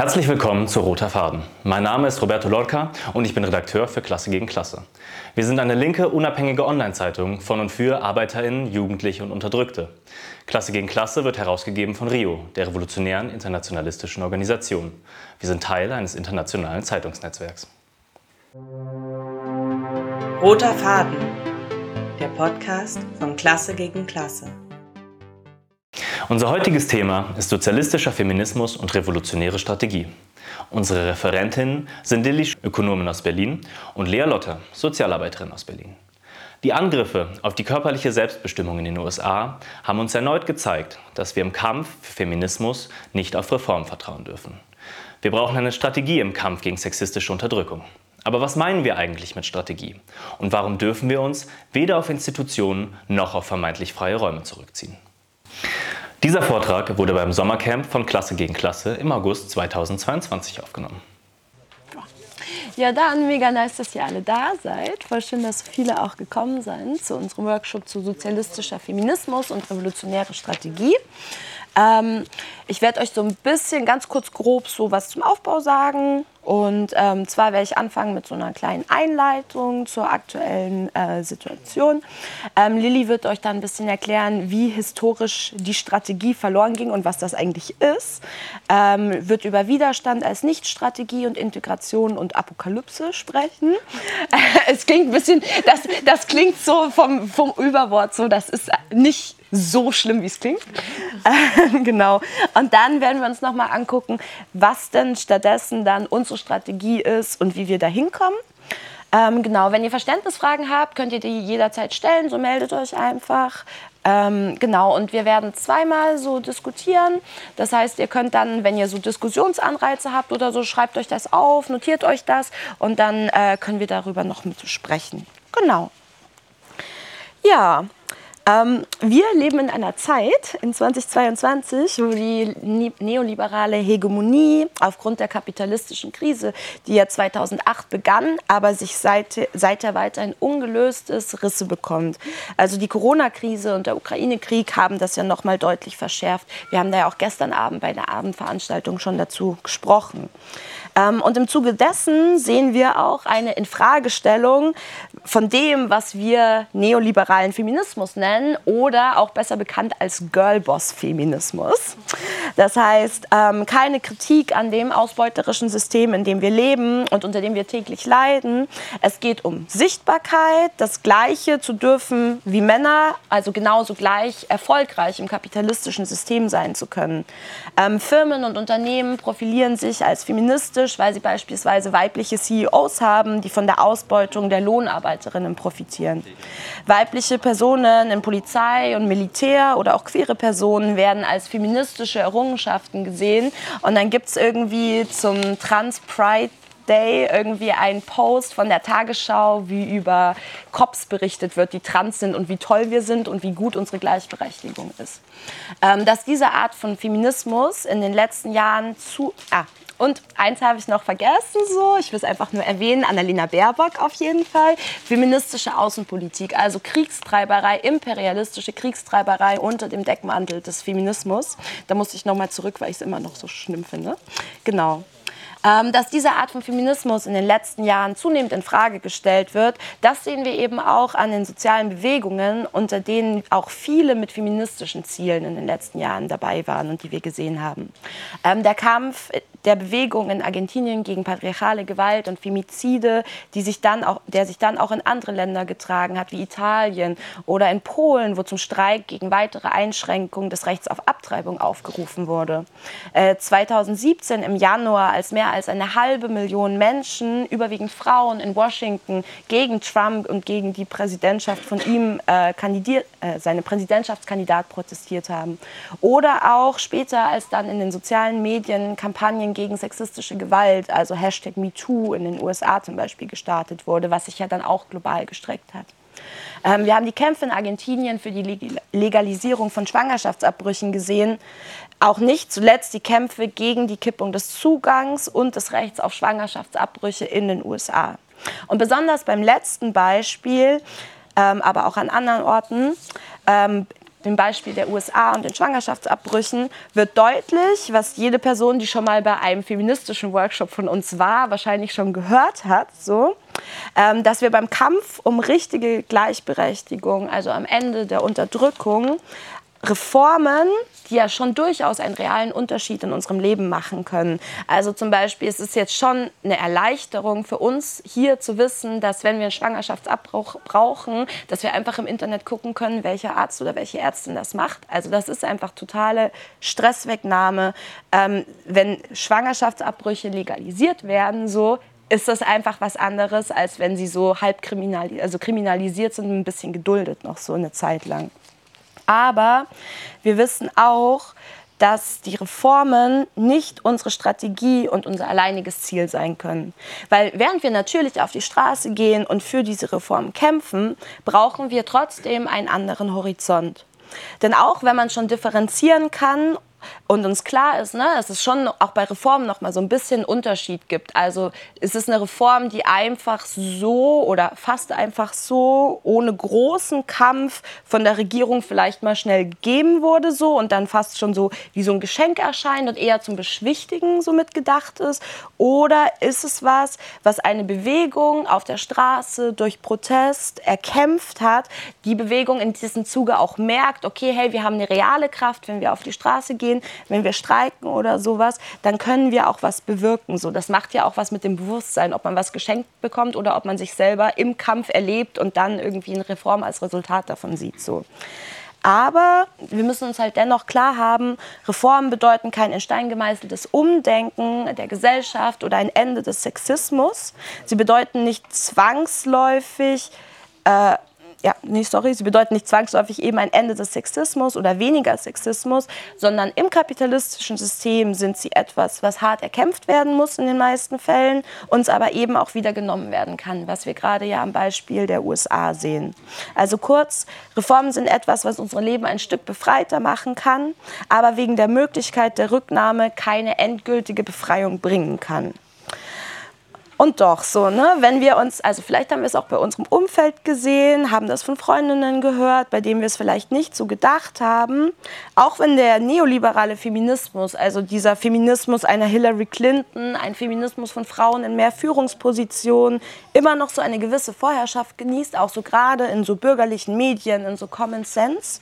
Herzlich willkommen zu Roter Faden. Mein Name ist Roberto Lorca und ich bin Redakteur für Klasse gegen Klasse. Wir sind eine linke, unabhängige Online-Zeitung von und für ArbeiterInnen, Jugendliche und Unterdrückte. Klasse gegen Klasse wird herausgegeben von RIO, der revolutionären internationalistischen Organisation. Wir sind Teil eines internationalen Zeitungsnetzwerks. Roter Faden, der Podcast von Klasse gegen Klasse. Unser heutiges Thema ist sozialistischer Feminismus und revolutionäre Strategie. Unsere Referentinnen sind Lilly, Ökonomin aus Berlin, und Lea Lotte, Sozialarbeiterin aus Berlin. Die Angriffe auf die körperliche Selbstbestimmung in den USA haben uns erneut gezeigt, dass wir im Kampf für Feminismus nicht auf Reform vertrauen dürfen. Wir brauchen eine Strategie im Kampf gegen sexistische Unterdrückung. Aber was meinen wir eigentlich mit Strategie? Und warum dürfen wir uns weder auf Institutionen noch auf vermeintlich freie Räume zurückziehen? Dieser Vortrag wurde beim Sommercamp von Klasse gegen Klasse im August 2022 aufgenommen. Ja, dann mega nice, dass ihr alle da seid. Voll schön, dass viele auch gekommen sind zu unserem Workshop zu sozialistischer Feminismus und revolutionäre Strategie. Ähm, ich werde euch so ein bisschen ganz kurz grob so was zum Aufbau sagen. Und ähm, zwar werde ich anfangen mit so einer kleinen Einleitung zur aktuellen äh, Situation. Ähm, Lilly wird euch dann ein bisschen erklären, wie historisch die Strategie verloren ging und was das eigentlich ist. Ähm, wird über Widerstand als Nichtstrategie und Integration und Apokalypse sprechen. es klingt ein bisschen, das, das klingt so vom, vom Überwort so, das ist nicht so schlimm, wie es klingt. Äh, genau. Und dann werden wir uns noch mal angucken, was denn stattdessen dann unsere Strategie ist und wie wir da hinkommen. Ähm, genau, wenn ihr Verständnisfragen habt, könnt ihr die jederzeit stellen, so meldet euch einfach. Ähm, genau, und wir werden zweimal so diskutieren. Das heißt, ihr könnt dann, wenn ihr so Diskussionsanreize habt oder so, schreibt euch das auf, notiert euch das und dann äh, können wir darüber noch mit sprechen. Genau. Ja, ähm, wir leben in einer Zeit, in 2022, wo die neoliberale Hegemonie aufgrund der kapitalistischen Krise, die ja 2008 begann, aber sich seit, seither weiterhin ungelöst ist, Risse bekommt. Also die Corona-Krise und der Ukraine-Krieg haben das ja noch mal deutlich verschärft. Wir haben da ja auch gestern Abend bei der Abendveranstaltung schon dazu gesprochen. Ähm, und im Zuge dessen sehen wir auch eine Infragestellung von dem, was wir neoliberalen Feminismus nennen oder auch besser bekannt als Girlboss-Feminismus. Das heißt, ähm, keine Kritik an dem ausbeuterischen System, in dem wir leben und unter dem wir täglich leiden. Es geht um Sichtbarkeit, das Gleiche zu dürfen wie Männer, also genauso gleich erfolgreich im kapitalistischen System sein zu können. Ähm, Firmen und Unternehmen profilieren sich als feministisch, weil sie beispielsweise weibliche CEOs haben, die von der Ausbeutung der Lohnarbeiterinnen profitieren. Weibliche Personen in Polizei und Militär oder auch queere Personen werden als feministische Errungenschaften gesehen. Und dann gibt es irgendwie zum Trans-Pride Day irgendwie ein Post von der Tagesschau, wie über Cops berichtet wird, die trans sind und wie toll wir sind und wie gut unsere Gleichberechtigung ist. Ähm, dass diese Art von Feminismus in den letzten Jahren zu, ah, und eins habe ich noch vergessen, so, ich will es einfach nur erwähnen, Annalena Baerbock auf jeden Fall. Feministische Außenpolitik, also Kriegstreiberei, imperialistische Kriegstreiberei unter dem Deckmantel des Feminismus. Da muss ich nochmal zurück, weil ich es immer noch so schlimm finde. Genau. Ähm, dass diese Art von Feminismus in den letzten Jahren zunehmend in Frage gestellt wird, das sehen wir eben auch an den sozialen Bewegungen, unter denen auch viele mit feministischen Zielen in den letzten Jahren dabei waren und die wir gesehen haben. Ähm, der Kampf der Bewegung in Argentinien gegen patriarchale Gewalt und Femizide, die sich dann auch, der sich dann auch in andere Länder getragen hat, wie Italien oder in Polen, wo zum Streik gegen weitere Einschränkungen des Rechts auf Abtreibung aufgerufen wurde. Äh, 2017 im Januar, als mehr als eine halbe Million Menschen, überwiegend Frauen in Washington, gegen Trump und gegen die Präsidentschaft von ihm äh, kandidiert, äh, seine Präsidentschaftskandidat protestiert haben. Oder auch später, als dann in den sozialen Medien Kampagnen gegen sexistische Gewalt, also Hashtag MeToo in den USA zum Beispiel gestartet wurde, was sich ja dann auch global gestreckt hat. Ähm, wir haben die Kämpfe in Argentinien für die Legalisierung von Schwangerschaftsabbrüchen gesehen. Auch nicht zuletzt die Kämpfe gegen die Kippung des Zugangs und des Rechts auf Schwangerschaftsabbrüche in den USA. Und besonders beim letzten Beispiel, ähm, aber auch an anderen Orten, ähm, dem Beispiel der USA und den Schwangerschaftsabbrüchen wird deutlich, was jede Person, die schon mal bei einem feministischen Workshop von uns war, wahrscheinlich schon gehört hat, so, ähm, dass wir beim Kampf um richtige Gleichberechtigung, also am Ende der Unterdrückung, Reformen, die ja schon durchaus einen realen Unterschied in unserem Leben machen können. Also zum Beispiel ist es jetzt schon eine Erleichterung für uns hier zu wissen, dass wenn wir einen Schwangerschaftsabbruch brauchen, dass wir einfach im Internet gucken können, welcher Arzt oder welche Ärztin das macht. Also das ist einfach totale Stresswegnahme. Ähm, wenn Schwangerschaftsabbrüche legalisiert werden, so ist das einfach was anderes, als wenn sie so halb kriminali also kriminalisiert sind, ein bisschen geduldet noch so eine Zeit lang. Aber wir wissen auch, dass die Reformen nicht unsere Strategie und unser alleiniges Ziel sein können. Weil während wir natürlich auf die Straße gehen und für diese Reformen kämpfen, brauchen wir trotzdem einen anderen Horizont. Denn auch wenn man schon differenzieren kann und uns klar ist, ne, dass es schon auch bei Reformen noch mal so ein bisschen Unterschied gibt. Also ist es eine Reform, die einfach so oder fast einfach so ohne großen Kampf von der Regierung vielleicht mal schnell gegeben wurde so und dann fast schon so wie so ein Geschenk erscheint und eher zum Beschwichtigen so mitgedacht ist? Oder ist es was, was eine Bewegung auf der Straße durch Protest erkämpft hat, die Bewegung in diesem Zuge auch merkt, okay, hey, wir haben eine reale Kraft, wenn wir auf die Straße gehen, gehen, wenn wir streiken oder sowas, dann können wir auch was bewirken. So, das macht ja auch was mit dem Bewusstsein, ob man was geschenkt bekommt oder ob man sich selber im Kampf erlebt und dann irgendwie eine Reform als Resultat davon sieht. So. Aber wir müssen uns halt dennoch klar haben, Reformen bedeuten kein in Stein gemeißeltes Umdenken der Gesellschaft oder ein Ende des Sexismus. Sie bedeuten nicht zwangsläufig äh, ja, nee, sorry, sie bedeuten nicht zwangsläufig eben ein Ende des Sexismus oder weniger Sexismus, sondern im kapitalistischen System sind sie etwas, was hart erkämpft werden muss in den meisten Fällen, uns aber eben auch wieder genommen werden kann, was wir gerade ja am Beispiel der USA sehen. Also kurz, Reformen sind etwas, was unsere Leben ein Stück befreiter machen kann, aber wegen der Möglichkeit der Rücknahme keine endgültige Befreiung bringen kann. Und doch so, ne? wenn wir uns, also vielleicht haben wir es auch bei unserem Umfeld gesehen, haben das von Freundinnen gehört, bei denen wir es vielleicht nicht so gedacht haben, auch wenn der neoliberale Feminismus, also dieser Feminismus einer Hillary Clinton, ein Feminismus von Frauen in mehr Führungspositionen, immer noch so eine gewisse Vorherrschaft genießt, auch so gerade in so bürgerlichen Medien, in so Common Sense,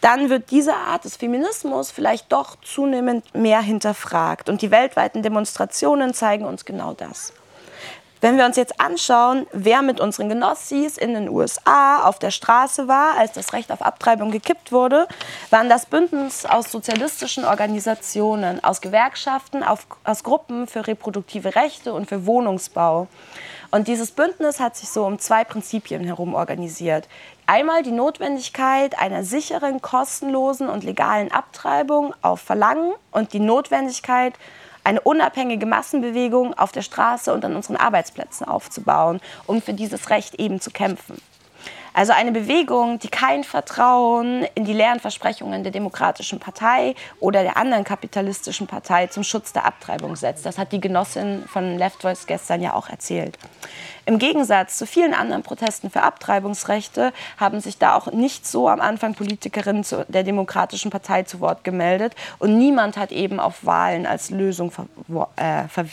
dann wird diese Art des Feminismus vielleicht doch zunehmend mehr hinterfragt. Und die weltweiten Demonstrationen zeigen uns genau das. Wenn wir uns jetzt anschauen, wer mit unseren Genossis in den USA auf der Straße war, als das Recht auf Abtreibung gekippt wurde, waren das Bündnis aus sozialistischen Organisationen, aus Gewerkschaften, aus Gruppen für reproduktive Rechte und für Wohnungsbau. Und dieses Bündnis hat sich so um zwei Prinzipien herum organisiert. Einmal die Notwendigkeit einer sicheren, kostenlosen und legalen Abtreibung auf Verlangen und die Notwendigkeit, eine unabhängige Massenbewegung auf der Straße und an unseren Arbeitsplätzen aufzubauen, um für dieses Recht eben zu kämpfen. Also eine Bewegung, die kein Vertrauen in die leeren Versprechungen der Demokratischen Partei oder der anderen kapitalistischen Partei zum Schutz der Abtreibung setzt. Das hat die Genossin von Left Voice gestern ja auch erzählt. Im Gegensatz zu vielen anderen Protesten für Abtreibungsrechte haben sich da auch nicht so am Anfang Politikerinnen der Demokratischen Partei zu Wort gemeldet und niemand hat eben auf Wahlen als Lösung ver äh, ver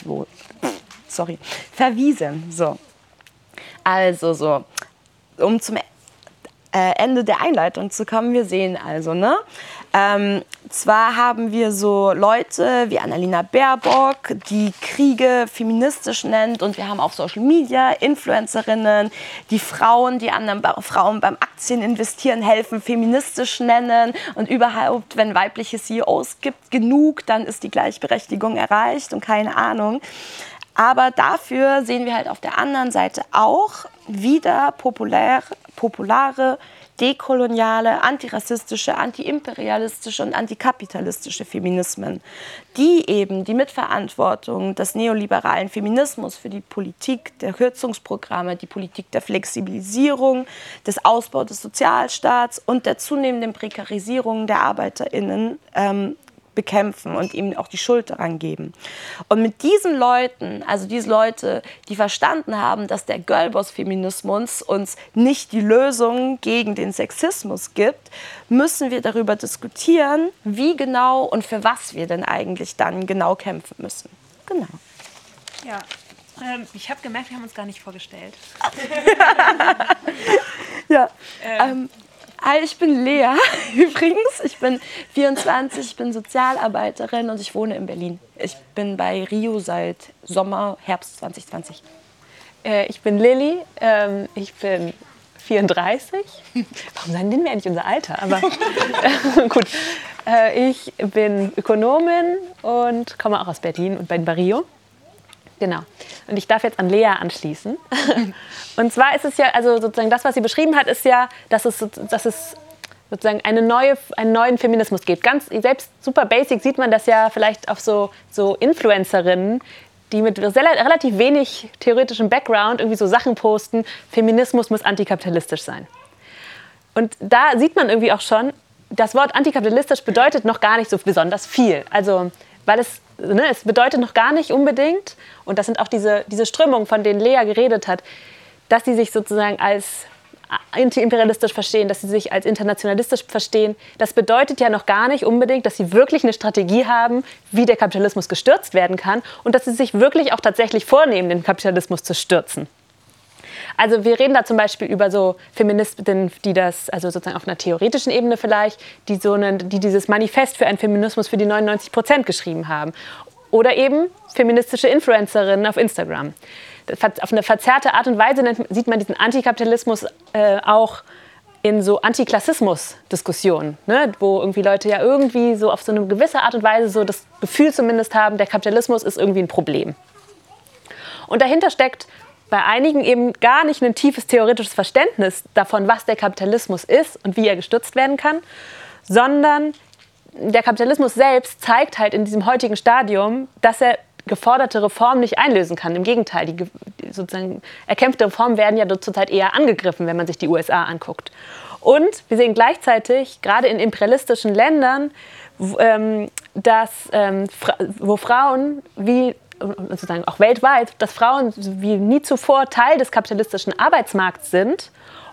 sorry, verwiesen. So. Also so, um zum äh, Ende der Einleitung zu kommen. Wir sehen also, ne? Ähm, zwar haben wir so Leute wie Annalena Baerbock, die Kriege feministisch nennt und wir haben auf Social Media Influencerinnen, die Frauen, die anderen Frauen beim Aktien investieren helfen, feministisch nennen und überhaupt, wenn weibliche CEOs gibt, genug, dann ist die Gleichberechtigung erreicht und keine Ahnung. Aber dafür sehen wir halt auf der anderen Seite auch wieder populär, populare, dekoloniale, antirassistische, antiimperialistische und antikapitalistische Feminismen, die eben die Mitverantwortung des neoliberalen Feminismus für die Politik der Kürzungsprogramme, die Politik der Flexibilisierung, des Ausbaus des Sozialstaats und der zunehmenden Prekarisierung der Arbeiterinnen ähm, bekämpfen und ihm auch die Schuld daran geben. Und mit diesen Leuten, also diese Leute, die verstanden haben, dass der Girlboss-Feminismus uns nicht die Lösung gegen den Sexismus gibt, müssen wir darüber diskutieren, wie genau und für was wir denn eigentlich dann genau kämpfen müssen. Genau. Ja, ähm, ich habe gemerkt, wir haben uns gar nicht vorgestellt. ja. Ähm. Ähm, ich bin Lea übrigens. Ich bin 24, ich bin Sozialarbeiterin und ich wohne in Berlin. Ich bin bei Rio seit Sommer, Herbst 2020. Äh, ich bin Lilly, ähm, ich bin 34. Warum sagen denn wir eigentlich unser Alter? Aber äh, gut. Äh, ich bin Ökonomin und komme auch aus Berlin und bin bei Rio. Genau. Und ich darf jetzt an Lea anschließen. Und zwar ist es ja, also sozusagen das, was sie beschrieben hat, ist ja, dass es, dass es sozusagen eine neue, einen neuen Feminismus gibt. Ganz selbst super basic sieht man das ja vielleicht auf so, so Influencerinnen, die mit relativ wenig theoretischem Background irgendwie so Sachen posten, Feminismus muss antikapitalistisch sein. Und da sieht man irgendwie auch schon, das Wort antikapitalistisch bedeutet noch gar nicht so besonders viel. Also, weil es ne, es bedeutet noch gar nicht unbedingt, und das sind auch diese, diese Strömungen, von denen Lea geredet hat, dass sie sich sozusagen als antiimperialistisch verstehen, dass sie sich als internationalistisch verstehen. Das bedeutet ja noch gar nicht unbedingt, dass sie wirklich eine Strategie haben, wie der Kapitalismus gestürzt werden kann und dass sie sich wirklich auch tatsächlich vornehmen, den Kapitalismus zu stürzen. Also wir reden da zum Beispiel über so Feministinnen, die das, also sozusagen auf einer theoretischen Ebene vielleicht, die, so eine, die dieses Manifest für einen Feminismus für die 99 Prozent geschrieben haben. Oder eben feministische Influencerinnen auf Instagram. Auf eine verzerrte Art und Weise sieht man diesen Antikapitalismus äh, auch in so Antiklassismus-Diskussionen, ne? wo irgendwie Leute ja irgendwie so auf so eine gewisse Art und Weise so das Gefühl zumindest haben, der Kapitalismus ist irgendwie ein Problem. Und dahinter steckt bei einigen eben gar nicht ein tiefes theoretisches Verständnis davon, was der Kapitalismus ist und wie er gestützt werden kann, sondern der Kapitalismus selbst zeigt halt in diesem heutigen Stadium, dass er geforderte Reformen nicht einlösen kann. Im Gegenteil, die sozusagen erkämpfte Reformen werden ja zurzeit eher angegriffen, wenn man sich die USA anguckt. Und wir sehen gleichzeitig, gerade in imperialistischen Ländern, ähm, dass, ähm, wo Frauen wie sozusagen auch weltweit, dass Frauen wie nie zuvor Teil des kapitalistischen Arbeitsmarkts sind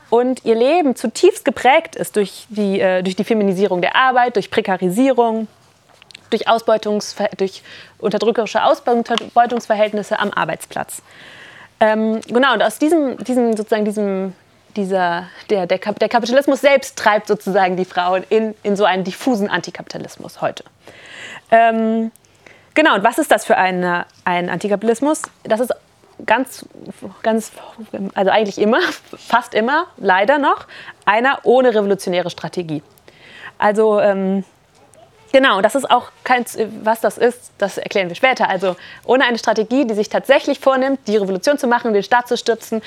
und ihr Leben zutiefst geprägt ist durch die, äh, durch die Feminisierung der Arbeit, durch Prekarisierung, durch, Ausbeutungs durch unterdrückerische Ausbeutungsverhältnisse am Arbeitsplatz. Ähm, genau, und aus diesem, diesem, sozusagen diesem, dieser, der, der, der, Kapitalismus selbst treibt sozusagen die Frauen in, in so einen diffusen Antikapitalismus heute. Ähm, Genau, und was ist das für eine, ein Antikapitalismus? Das ist ganz, ganz, also eigentlich immer, fast immer, leider noch, einer ohne revolutionäre Strategie. Also, ähm, genau, das ist auch kein, was das ist, das erklären wir später. Also, ohne eine Strategie, die sich tatsächlich vornimmt, die Revolution zu machen, den Staat zu stürzen,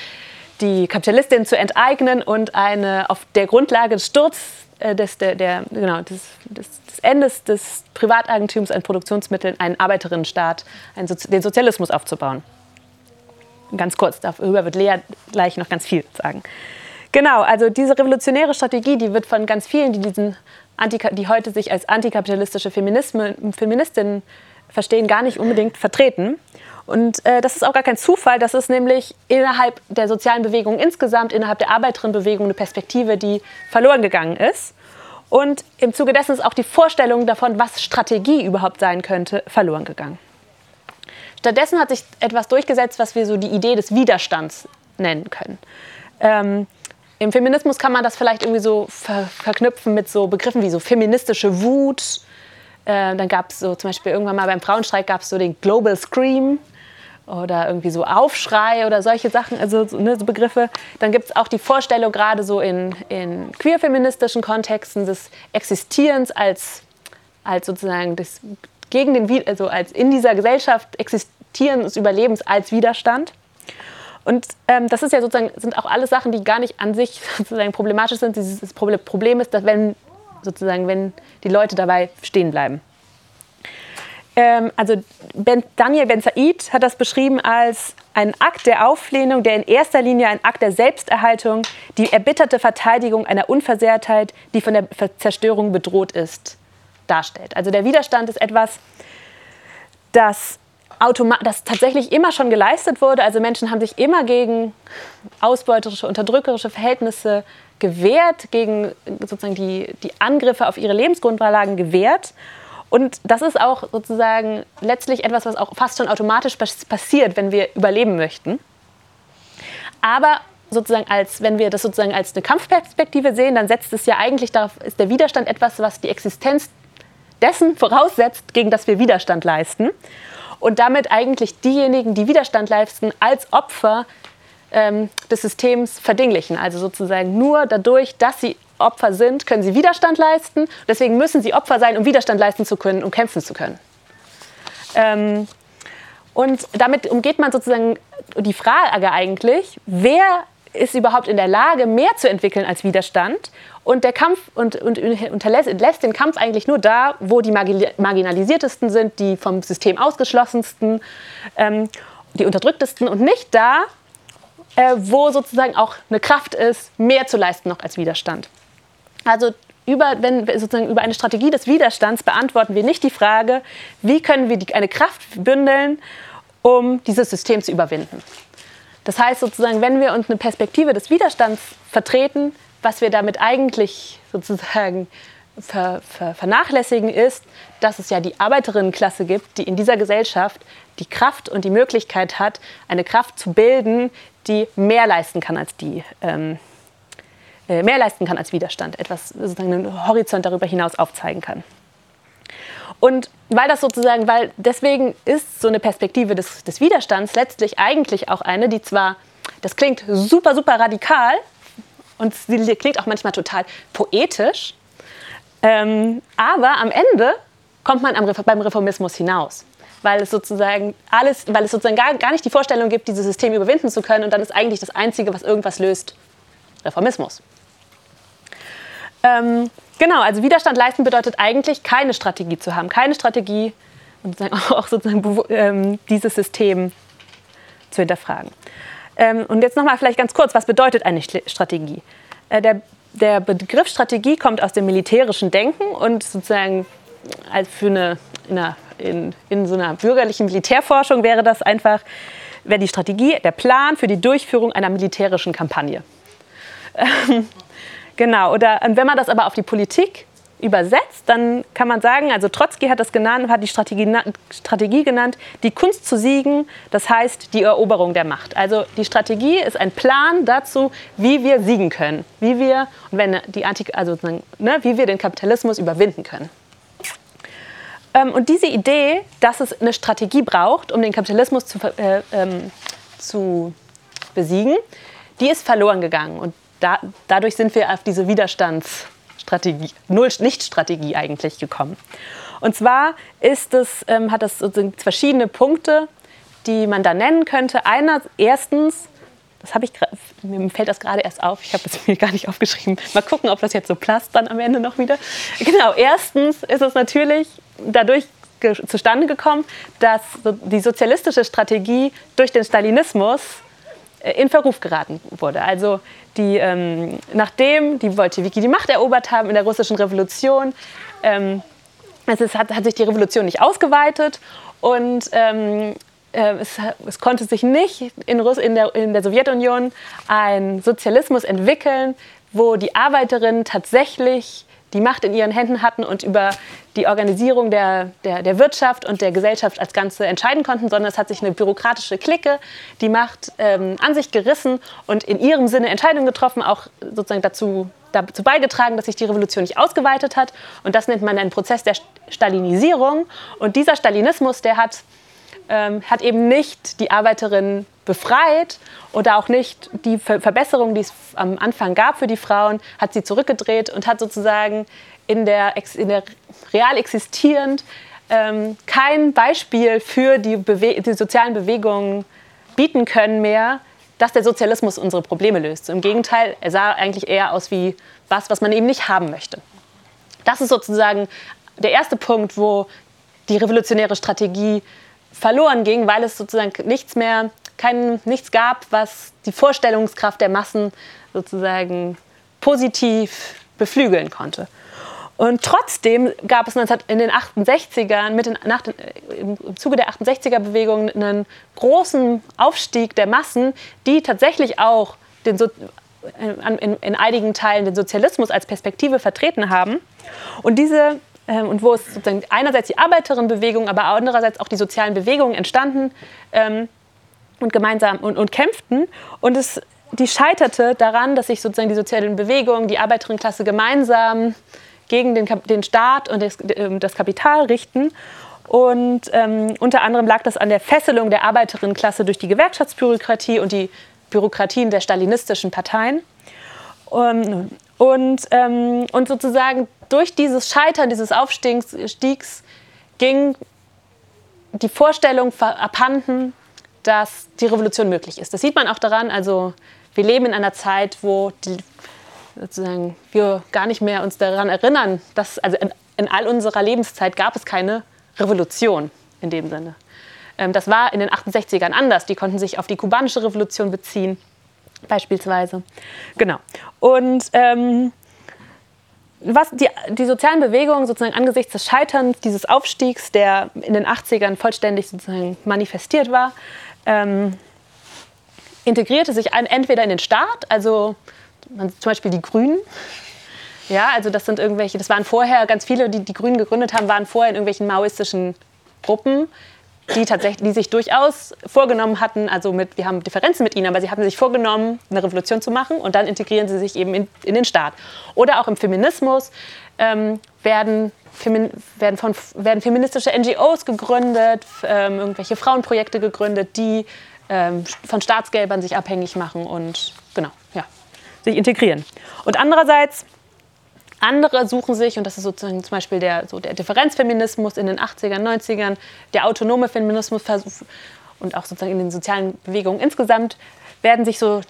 die Kapitalistin zu enteignen und eine auf der Grundlage des Sturzes äh, des, der, der, genau, des, des, des, Endes des Privateigentums an Produktionsmitteln einen Arbeiterinnenstaat, einen Sozi den Sozialismus aufzubauen. Ganz kurz, darüber wird Lea gleich noch ganz viel sagen. Genau, also diese revolutionäre Strategie, die wird von ganz vielen, die, diesen die heute sich als antikapitalistische Feministinnen verstehen, gar nicht unbedingt vertreten. Und äh, das ist auch gar kein Zufall, das ist nämlich innerhalb der sozialen Bewegung insgesamt, innerhalb der Arbeiterinnenbewegung eine Perspektive, die verloren gegangen ist. Und im Zuge dessen ist auch die Vorstellung davon, was Strategie überhaupt sein könnte, verloren gegangen. Stattdessen hat sich etwas durchgesetzt, was wir so die Idee des Widerstands nennen können. Ähm, Im Feminismus kann man das vielleicht irgendwie so ver verknüpfen mit so Begriffen wie so feministische Wut. Äh, dann gab es so zum Beispiel irgendwann mal beim Frauenstreik gab es so den Global Scream oder irgendwie so Aufschrei oder solche Sachen, also ne, so Begriffe. Dann gibt es auch die Vorstellung, gerade so in, in queer-feministischen Kontexten, des Existierens als, als sozusagen des, gegen den, also als in dieser Gesellschaft existieren des Überlebens als Widerstand. Und ähm, das ist ja sozusagen, sind auch alles Sachen, die gar nicht an sich sozusagen problematisch sind. Dieses Problem ist, dass wenn, sozusagen, wenn die Leute dabei stehen bleiben. Ähm, also ben, Daniel Ben Said hat das beschrieben als einen Akt der Auflehnung, der in erster Linie ein Akt der Selbsterhaltung, die erbitterte Verteidigung einer Unversehrtheit, die von der Zerstörung bedroht ist, darstellt. Also der Widerstand ist etwas, das, das tatsächlich immer schon geleistet wurde. Also Menschen haben sich immer gegen ausbeuterische, unterdrückerische Verhältnisse gewehrt, gegen sozusagen die, die Angriffe auf ihre Lebensgrundlagen gewehrt. Und das ist auch sozusagen letztlich etwas, was auch fast schon automatisch passiert, wenn wir überleben möchten. Aber sozusagen als, wenn wir das sozusagen als eine Kampfperspektive sehen, dann setzt es ja eigentlich darauf, ist der Widerstand etwas, was die Existenz dessen voraussetzt, gegen das wir Widerstand leisten. Und damit eigentlich diejenigen, die Widerstand leisten, als Opfer ähm, des Systems verdinglichen. Also sozusagen nur dadurch, dass sie Opfer sind, können sie Widerstand leisten. Deswegen müssen sie Opfer sein, um Widerstand leisten zu können, um kämpfen zu können. Ähm, und damit umgeht man sozusagen die Frage eigentlich, wer ist überhaupt in der Lage, mehr zu entwickeln als Widerstand. Und der Kampf und, und unterlässt, lässt den Kampf eigentlich nur da, wo die marginalisiertesten sind, die vom System ausgeschlossensten, ähm, die unterdrücktesten und nicht da, äh, wo sozusagen auch eine Kraft ist, mehr zu leisten noch als Widerstand. Also über, wenn, sozusagen über eine Strategie des Widerstands beantworten wir nicht die Frage, wie können wir die, eine Kraft bündeln, um dieses System zu überwinden. Das heißt sozusagen, wenn wir uns eine Perspektive des Widerstands vertreten, was wir damit eigentlich sozusagen ver, ver, vernachlässigen, ist, dass es ja die Arbeiterinnenklasse gibt, die in dieser Gesellschaft die Kraft und die Möglichkeit hat, eine Kraft zu bilden, die mehr leisten kann als die. Ähm, äh, mehr leisten kann als Widerstand, etwas sozusagen einen Horizont darüber hinaus aufzeigen kann. Und weil das sozusagen, weil deswegen ist so eine Perspektive des, des Widerstands letztlich eigentlich auch eine, die zwar, das klingt super, super radikal und sie klingt auch manchmal total poetisch, ähm, aber am Ende kommt man am, beim Reformismus hinaus. Weil es sozusagen alles, weil es sozusagen gar, gar nicht die Vorstellung gibt, dieses System überwinden zu können und dann ist eigentlich das Einzige, was irgendwas löst, Reformismus. Ähm, Genau, also Widerstand leisten bedeutet eigentlich keine Strategie zu haben, keine Strategie und auch sozusagen ähm, dieses System zu hinterfragen. Ähm, und jetzt nochmal vielleicht ganz kurz, was bedeutet eine Strategie? Äh, der, der Begriff Strategie kommt aus dem militärischen Denken und sozusagen als für eine, in, einer, in, in so einer bürgerlichen Militärforschung wäre das einfach, wäre die Strategie der Plan für die Durchführung einer militärischen Kampagne. Ähm, Genau, oder wenn man das aber auf die Politik übersetzt, dann kann man sagen, also Trotzki hat das genannt, hat die Strategie, Strategie genannt, die Kunst zu siegen, das heißt die Eroberung der Macht. Also die Strategie ist ein Plan dazu, wie wir siegen können, wie wir, und wenn die Antik, also, ne, wie wir den Kapitalismus überwinden können. Ähm, und diese Idee, dass es eine Strategie braucht, um den Kapitalismus zu, äh, ähm, zu besiegen, die ist verloren gegangen. Und da, dadurch sind wir auf diese Widerstandsstrategie, Null-Nicht-Strategie eigentlich gekommen. Und zwar ist es, ähm, hat das verschiedene Punkte, die man da nennen könnte. Einer, erstens, das habe ich, mir fällt das gerade erst auf, ich habe es mir gar nicht aufgeschrieben. Mal gucken, ob das jetzt so passt dann am Ende noch wieder. Genau, erstens ist es natürlich dadurch zustande gekommen, dass die sozialistische Strategie durch den Stalinismus in Verruf geraten wurde. Also die, ähm, nachdem die Bolschewiki die Macht erobert haben in der russischen Revolution, ähm, es ist, hat, hat, sich die Revolution nicht ausgeweitet und ähm, äh, es, es, konnte sich nicht in, Russ in, der, in der Sowjetunion ein Sozialismus entwickeln, wo die Arbeiterinnen tatsächlich die Macht in ihren Händen hatten und über die Organisierung der, der, der Wirtschaft und der Gesellschaft als Ganze entscheiden konnten, sondern es hat sich eine bürokratische Clique die Macht ähm, an sich gerissen und in ihrem Sinne Entscheidungen getroffen, auch sozusagen dazu, dazu beigetragen, dass sich die Revolution nicht ausgeweitet hat. Und das nennt man einen Prozess der Stalinisierung. Und dieser Stalinismus, der hat, ähm, hat eben nicht die Arbeiterinnen befreit oder auch nicht die Verbesserung, die es am Anfang gab für die Frauen, hat sie zurückgedreht und hat sozusagen in der, in der real existierend ähm, kein Beispiel für die, die sozialen Bewegungen bieten können mehr, dass der Sozialismus unsere Probleme löst. Im Gegenteil, er sah eigentlich eher aus wie was, was man eben nicht haben möchte. Das ist sozusagen der erste Punkt, wo die revolutionäre Strategie verloren ging, weil es sozusagen nichts mehr kein, nichts gab, was die Vorstellungskraft der Massen sozusagen positiv beflügeln konnte. Und trotzdem gab es in den 68ern, mit den, nach im Zuge der 68er-Bewegung, einen großen Aufstieg der Massen, die tatsächlich auch den so in, in, in, einigen Teilen den Sozialismus als Perspektive vertreten haben. Und diese ähm, und wo es einerseits die Arbeiterinnenbewegung, aber andererseits auch die sozialen Bewegungen entstanden ähm, und gemeinsam und, und kämpften. Und es, die scheiterte daran, dass sich sozusagen die sozialen Bewegungen, die Arbeiterinnenklasse gemeinsam gegen den, den Staat und das, äh, das Kapital richten. Und ähm, unter anderem lag das an der Fesselung der Arbeiterinnenklasse durch die Gewerkschaftsbürokratie und die Bürokratien der stalinistischen Parteien. Und, und, ähm, und sozusagen durch dieses Scheitern dieses Aufstiegs ging die Vorstellung abhanden, dass die Revolution möglich ist. Das sieht man auch daran, also wir leben in einer Zeit, wo die, sozusagen wir gar nicht mehr uns daran erinnern, dass also in, in all unserer Lebenszeit gab es keine Revolution in dem Sinne. Ähm, das war in den 68ern anders. Die konnten sich auf die kubanische Revolution beziehen, beispielsweise. Genau. Und ähm, was die, die sozialen Bewegungen sozusagen angesichts des Scheiterns dieses Aufstiegs, der in den 80ern vollständig sozusagen manifestiert war, ähm, integrierte sich entweder in den Staat, also man, zum Beispiel die Grünen. Ja, also das sind irgendwelche, das waren vorher ganz viele, die die Grünen gegründet haben, waren vorher in irgendwelchen maoistischen Gruppen, die tatsächlich, die sich durchaus vorgenommen hatten, also mit, wir haben Differenzen mit ihnen, aber sie haben sich vorgenommen, eine Revolution zu machen und dann integrieren sie sich eben in, in den Staat. Oder auch im Feminismus ähm, werden, Femin, werden, von, werden feministische NGOs gegründet, ähm, irgendwelche Frauenprojekte gegründet, die ähm, von Staatsgelbern sich abhängig machen und genau, ja, sich integrieren. Und andererseits andere suchen sich, und das ist sozusagen zum Beispiel der, so der Differenzfeminismus in den 80ern, 90ern, der autonome Feminismus und auch sozusagen in den sozialen Bewegungen insgesamt, werden sich so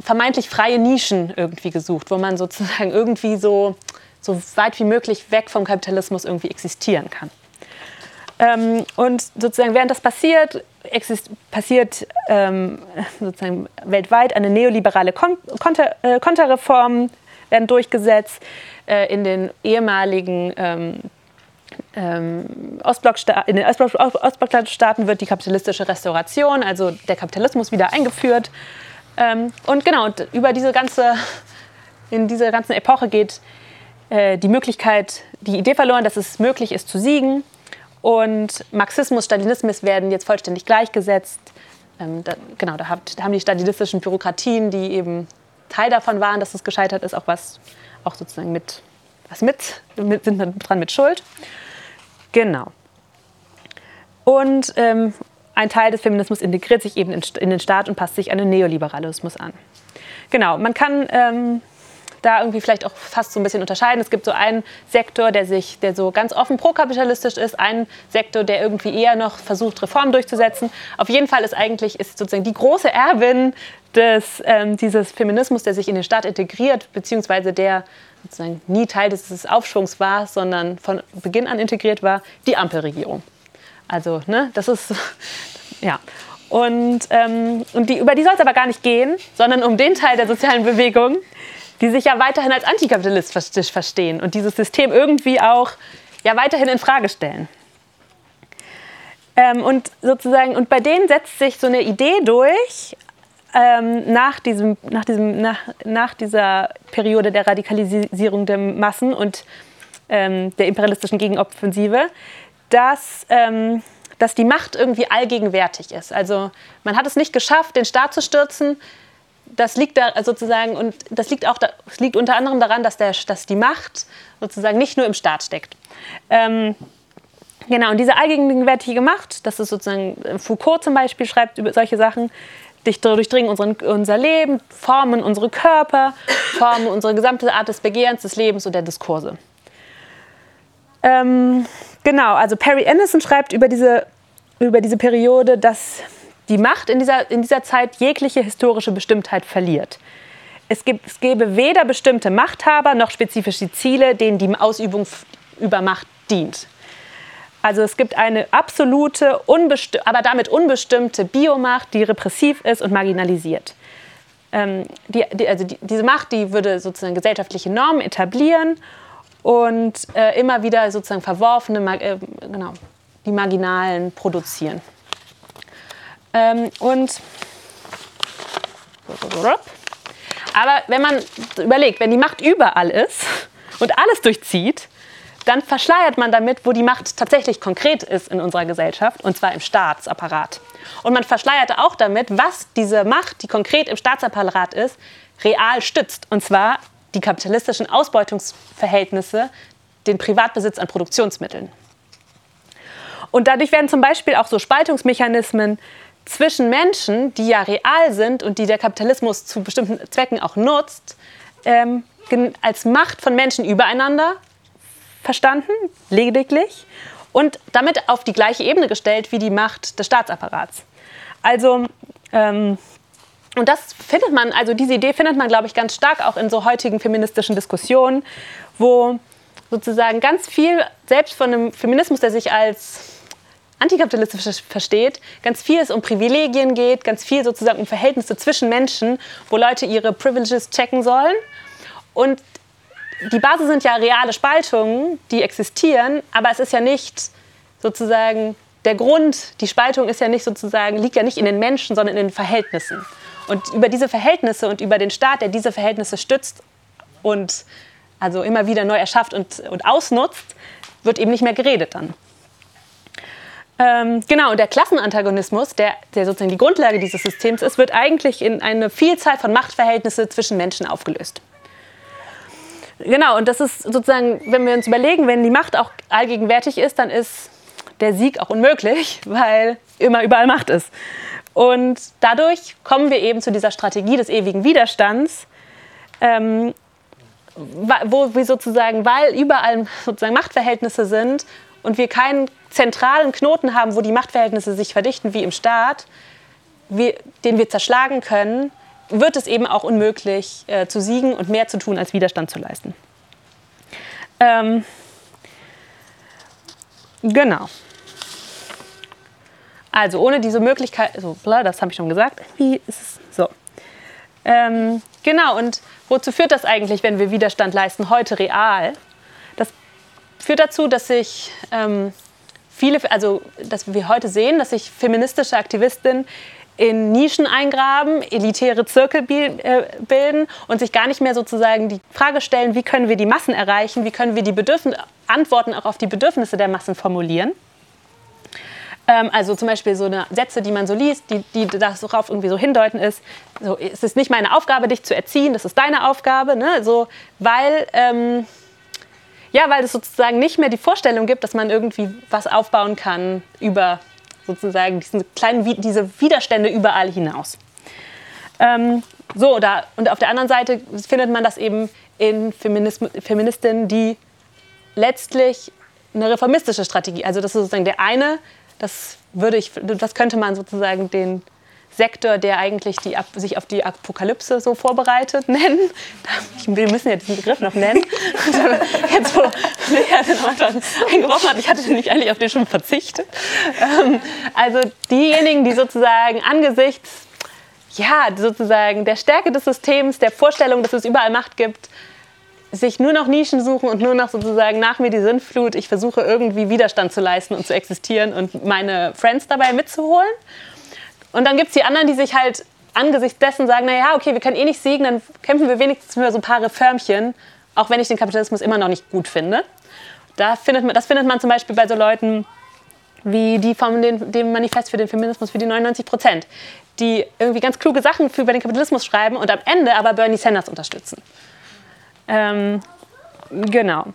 vermeintlich freie Nischen irgendwie gesucht, wo man sozusagen irgendwie so, so weit wie möglich weg vom Kapitalismus irgendwie existieren kann. Ähm, und sozusagen während das passiert, passiert ähm, sozusagen weltweit eine neoliberale Kon Konter äh, Konterreform, werden durchgesetzt äh, in den ehemaligen ähm, ähm, in den Ostblockstaaten wird die kapitalistische Restauration, also der Kapitalismus, wieder eingeführt. Ähm, und genau, über diese ganze, in dieser ganzen Epoche geht äh, die Möglichkeit, die Idee verloren, dass es möglich ist zu siegen. Und Marxismus, Stalinismus werden jetzt vollständig gleichgesetzt. Ähm, genau, da haben die stalinistischen Bürokratien, die eben Teil davon waren, dass es gescheitert ist, auch was auch sozusagen mit was mit, mit sind dran mit Schuld. Genau. Und ähm, ein Teil des Feminismus integriert sich eben in, in, den Staat und passt sich an den Neoliberalismus an. Genau, man kann ähm, da irgendwie vielleicht auch fast so ein bisschen unterscheiden. Es gibt so einen Sektor, der sich, der so ganz offen prokapitalistisch ist, einen Sektor, der irgendwie eher noch versucht, Reformen durchzusetzen. Auf jeden Fall ist eigentlich ist sozusagen die große Erbin des, ähm, dieses Feminismus, der sich in den Staat integriert, beziehungsweise der sozusagen nie Teil dieses Aufschwungs war, sondern von Beginn an integriert war, die Ampelregierung. Also, ne, das ist, ja. Und, ähm, und die, über die soll es aber gar nicht gehen, sondern um den Teil der sozialen Bewegung, die sich ja weiterhin als antikapitalistisch verstehen und dieses System irgendwie auch ja weiterhin in Frage stellen. Ähm, und sozusagen, und bei denen setzt sich so eine Idee durch, ähm, nach, diesem, nach, diesem, nach, nach dieser Periode der Radikalisierung der Massen und ähm, der imperialistischen Gegenoffensive, dass, ähm, dass die Macht irgendwie allgegenwärtig ist. Also man hat es nicht geschafft, den Staat zu stürzen, das liegt da sozusagen und das liegt auch da, liegt unter anderem daran, dass, der, dass die Macht sozusagen nicht nur im Staat steckt. Ähm, genau, und diese allgegenwärtige Macht, das ist sozusagen Foucault zum Beispiel schreibt über solche Sachen, durchdringen unseren, unser Leben, formen unsere Körper, formen unsere gesamte Art des Begehrens, des Lebens und der Diskurse. Ähm, genau, also Perry Anderson schreibt über diese, über diese Periode, dass die Macht in dieser, in dieser Zeit jegliche historische Bestimmtheit verliert. Es, gibt, es gäbe weder bestimmte Machthaber noch spezifische Ziele, denen die Ausübung über Macht dient. Also es gibt eine absolute, aber damit unbestimmte Biomacht, die repressiv ist und marginalisiert. Ähm, die, die, also die, diese Macht, die würde sozusagen gesellschaftliche Normen etablieren und äh, immer wieder sozusagen verworfene, äh, genau, die Marginalen produzieren. Ähm, und aber wenn man überlegt, wenn die Macht überall ist und alles durchzieht, dann verschleiert man damit, wo die Macht tatsächlich konkret ist in unserer Gesellschaft, und zwar im Staatsapparat. Und man verschleiert auch damit, was diese Macht, die konkret im Staatsapparat ist, real stützt. Und zwar die kapitalistischen Ausbeutungsverhältnisse, den Privatbesitz an Produktionsmitteln. Und dadurch werden zum Beispiel auch so Spaltungsmechanismen zwischen Menschen, die ja real sind und die der Kapitalismus zu bestimmten Zwecken auch nutzt, ähm, als Macht von Menschen übereinander verstanden, lediglich, und damit auf die gleiche Ebene gestellt wie die Macht des Staatsapparats. Also, ähm, und das findet man, also diese Idee findet man, glaube ich, ganz stark auch in so heutigen feministischen Diskussionen, wo sozusagen ganz viel, selbst von einem Feminismus, der sich als antikapitalistisch versteht, ganz viel es um Privilegien geht, ganz viel sozusagen um Verhältnisse zwischen Menschen, wo Leute ihre Privileges checken sollen. Und die Basis sind ja reale Spaltungen, die existieren, aber es ist ja nicht sozusagen der Grund, die Spaltung ist ja nicht sozusagen, liegt ja nicht in den Menschen, sondern in den Verhältnissen. Und über diese Verhältnisse und über den Staat, der diese Verhältnisse stützt und also immer wieder neu erschafft und, und ausnutzt, wird eben nicht mehr geredet dann. Ähm, genau, und der Klassenantagonismus, der, der sozusagen die Grundlage dieses Systems ist, wird eigentlich in eine Vielzahl von Machtverhältnissen zwischen Menschen aufgelöst. Genau, und das ist sozusagen, wenn wir uns überlegen, wenn die Macht auch allgegenwärtig ist, dann ist der Sieg auch unmöglich, weil immer überall Macht ist. Und dadurch kommen wir eben zu dieser Strategie des ewigen Widerstands, ähm, wo wir sozusagen, weil überall sozusagen Machtverhältnisse sind und wir keinen zentralen Knoten haben, wo die Machtverhältnisse sich verdichten wie im Staat, wie, den wir zerschlagen können, wird es eben auch unmöglich äh, zu siegen und mehr zu tun, als Widerstand zu leisten. Ähm, genau. Also ohne diese Möglichkeit, also, das habe ich schon gesagt, wie ist es so. Ähm, genau, und wozu führt das eigentlich, wenn wir Widerstand leisten, heute real? Das führt dazu, dass sich ähm, viele, also dass wir heute sehen, dass sich feministische Aktivistinnen in Nischen eingraben, elitäre Zirkel äh, bilden und sich gar nicht mehr sozusagen die Frage stellen, wie können wir die Massen erreichen, wie können wir die Bedürfn Antworten auch auf die Bedürfnisse der Massen formulieren. Ähm, also zum Beispiel so eine Sätze, die man so liest, die, die darauf irgendwie so hindeuten ist, so, es ist nicht meine Aufgabe, dich zu erziehen, das ist deine Aufgabe, ne? so, weil... Ähm, ja, weil es sozusagen nicht mehr die Vorstellung gibt, dass man irgendwie was aufbauen kann über sozusagen diesen kleinen, diese Widerstände überall hinaus. Ähm, so, da, und auf der anderen Seite findet man das eben in Feminism, Feministinnen, die letztlich eine reformistische Strategie, also das ist sozusagen der eine, das würde ich, das könnte man sozusagen den Sektor, der eigentlich die, sich auf die Apokalypse so vorbereitet, nennen. Wir müssen ja diesen Begriff noch nennen. Jetzt, wo Lea den Anfang eingeworfen hat, ich hatte nämlich eigentlich auf den schon verzichtet. Ähm, also diejenigen, die sozusagen angesichts ja, sozusagen der Stärke des Systems, der Vorstellung, dass es überall Macht gibt, sich nur noch Nischen suchen und nur noch sozusagen nach mir die Sinnflut, ich versuche irgendwie Widerstand zu leisten und zu existieren und meine Friends dabei mitzuholen. Und dann gibt es die anderen, die sich halt angesichts dessen sagen, naja, okay, wir können eh nicht siegen, dann kämpfen wir wenigstens für so ein paar Reformchen, auch wenn ich den Kapitalismus immer noch nicht gut finde. Da findet man, das findet man zum Beispiel bei so Leuten wie die von den, dem Manifest für den Feminismus für die 99 Prozent, die irgendwie ganz kluge Sachen für über den Kapitalismus schreiben und am Ende aber Bernie Sanders unterstützen. Ähm, genau.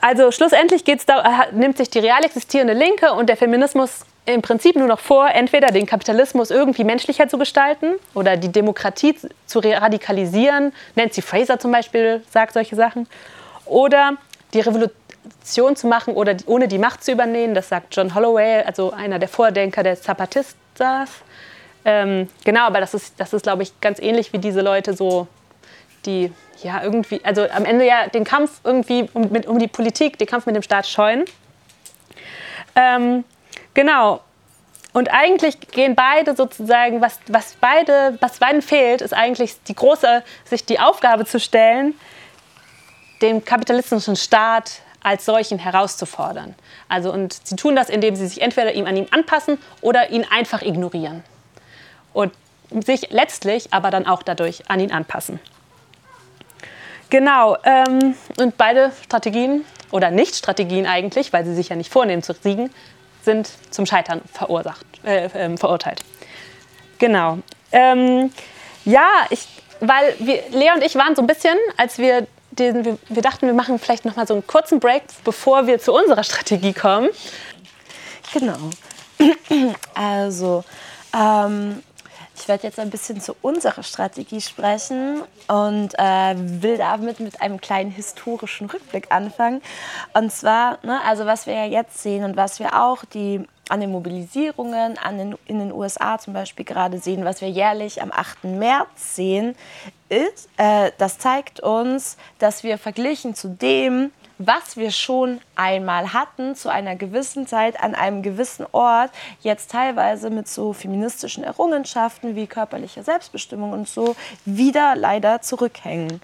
Also schlussendlich da, nimmt sich die real existierende Linke und der Feminismus im Prinzip nur noch vor, entweder den Kapitalismus irgendwie menschlicher zu gestalten oder die Demokratie zu radikalisieren. Nancy Fraser zum Beispiel sagt solche Sachen. Oder die Revolution zu machen oder ohne die Macht zu übernehmen. Das sagt John Holloway, also einer der Vordenker der Zapatistas. Ähm, genau, aber das ist, das ist, glaube ich, ganz ähnlich wie diese Leute so, die ja irgendwie, also am Ende ja den Kampf irgendwie um, mit, um die Politik, den Kampf mit dem Staat scheuen. Ähm, Genau. Und eigentlich gehen beide sozusagen, was, was, beide, was beiden fehlt, ist eigentlich die große, sich die Aufgabe zu stellen, den kapitalistischen Staat als solchen herauszufordern. Also, und sie tun das, indem sie sich entweder ihm an ihm anpassen oder ihn einfach ignorieren. Und sich letztlich aber dann auch dadurch an ihn anpassen. Genau, ähm, und beide Strategien, oder Nicht-Strategien eigentlich, weil sie sich ja nicht vornehmen zu siegen, sind zum Scheitern verursacht, äh, äh, verurteilt. Genau. Ähm, ja, ich, weil wir, Lea und ich waren so ein bisschen, als wir den, wir, wir dachten, wir machen vielleicht noch mal so einen kurzen Break, bevor wir zu unserer Strategie kommen. Genau. Also, ähm, ich werde jetzt ein bisschen zu unserer Strategie sprechen und äh, will damit mit einem kleinen historischen Rückblick anfangen. Und zwar, ne, also was wir ja jetzt sehen und was wir auch die an den Mobilisierungen an den, in den USA zum Beispiel gerade sehen, was wir jährlich am 8. März sehen, ist, äh, das zeigt uns, dass wir verglichen zu dem, was wir schon einmal hatten zu einer gewissen Zeit an einem gewissen Ort, jetzt teilweise mit so feministischen Errungenschaften wie körperliche Selbstbestimmung und so wieder leider zurückhängen.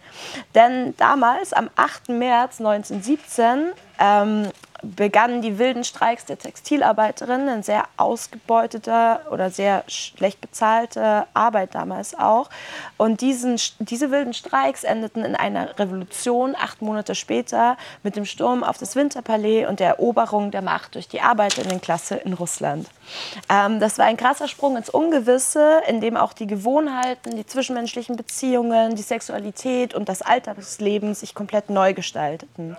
Denn damals, am 8. März 1917, ähm, begannen die wilden Streiks der Textilarbeiterinnen, ein sehr ausgebeuteter oder sehr schlecht bezahlte Arbeit damals auch. Und diesen, diese wilden Streiks endeten in einer Revolution acht Monate später mit dem Sturm auf das Winterpalais und der Eroberung der Macht durch die Arbeiterinnenklasse in Russland. Ähm, das war ein krasser Sprung ins Ungewisse, in dem auch die Gewohnheiten, die zwischenmenschlichen Beziehungen, die Sexualität und das Alltagsleben sich komplett neu gestalteten.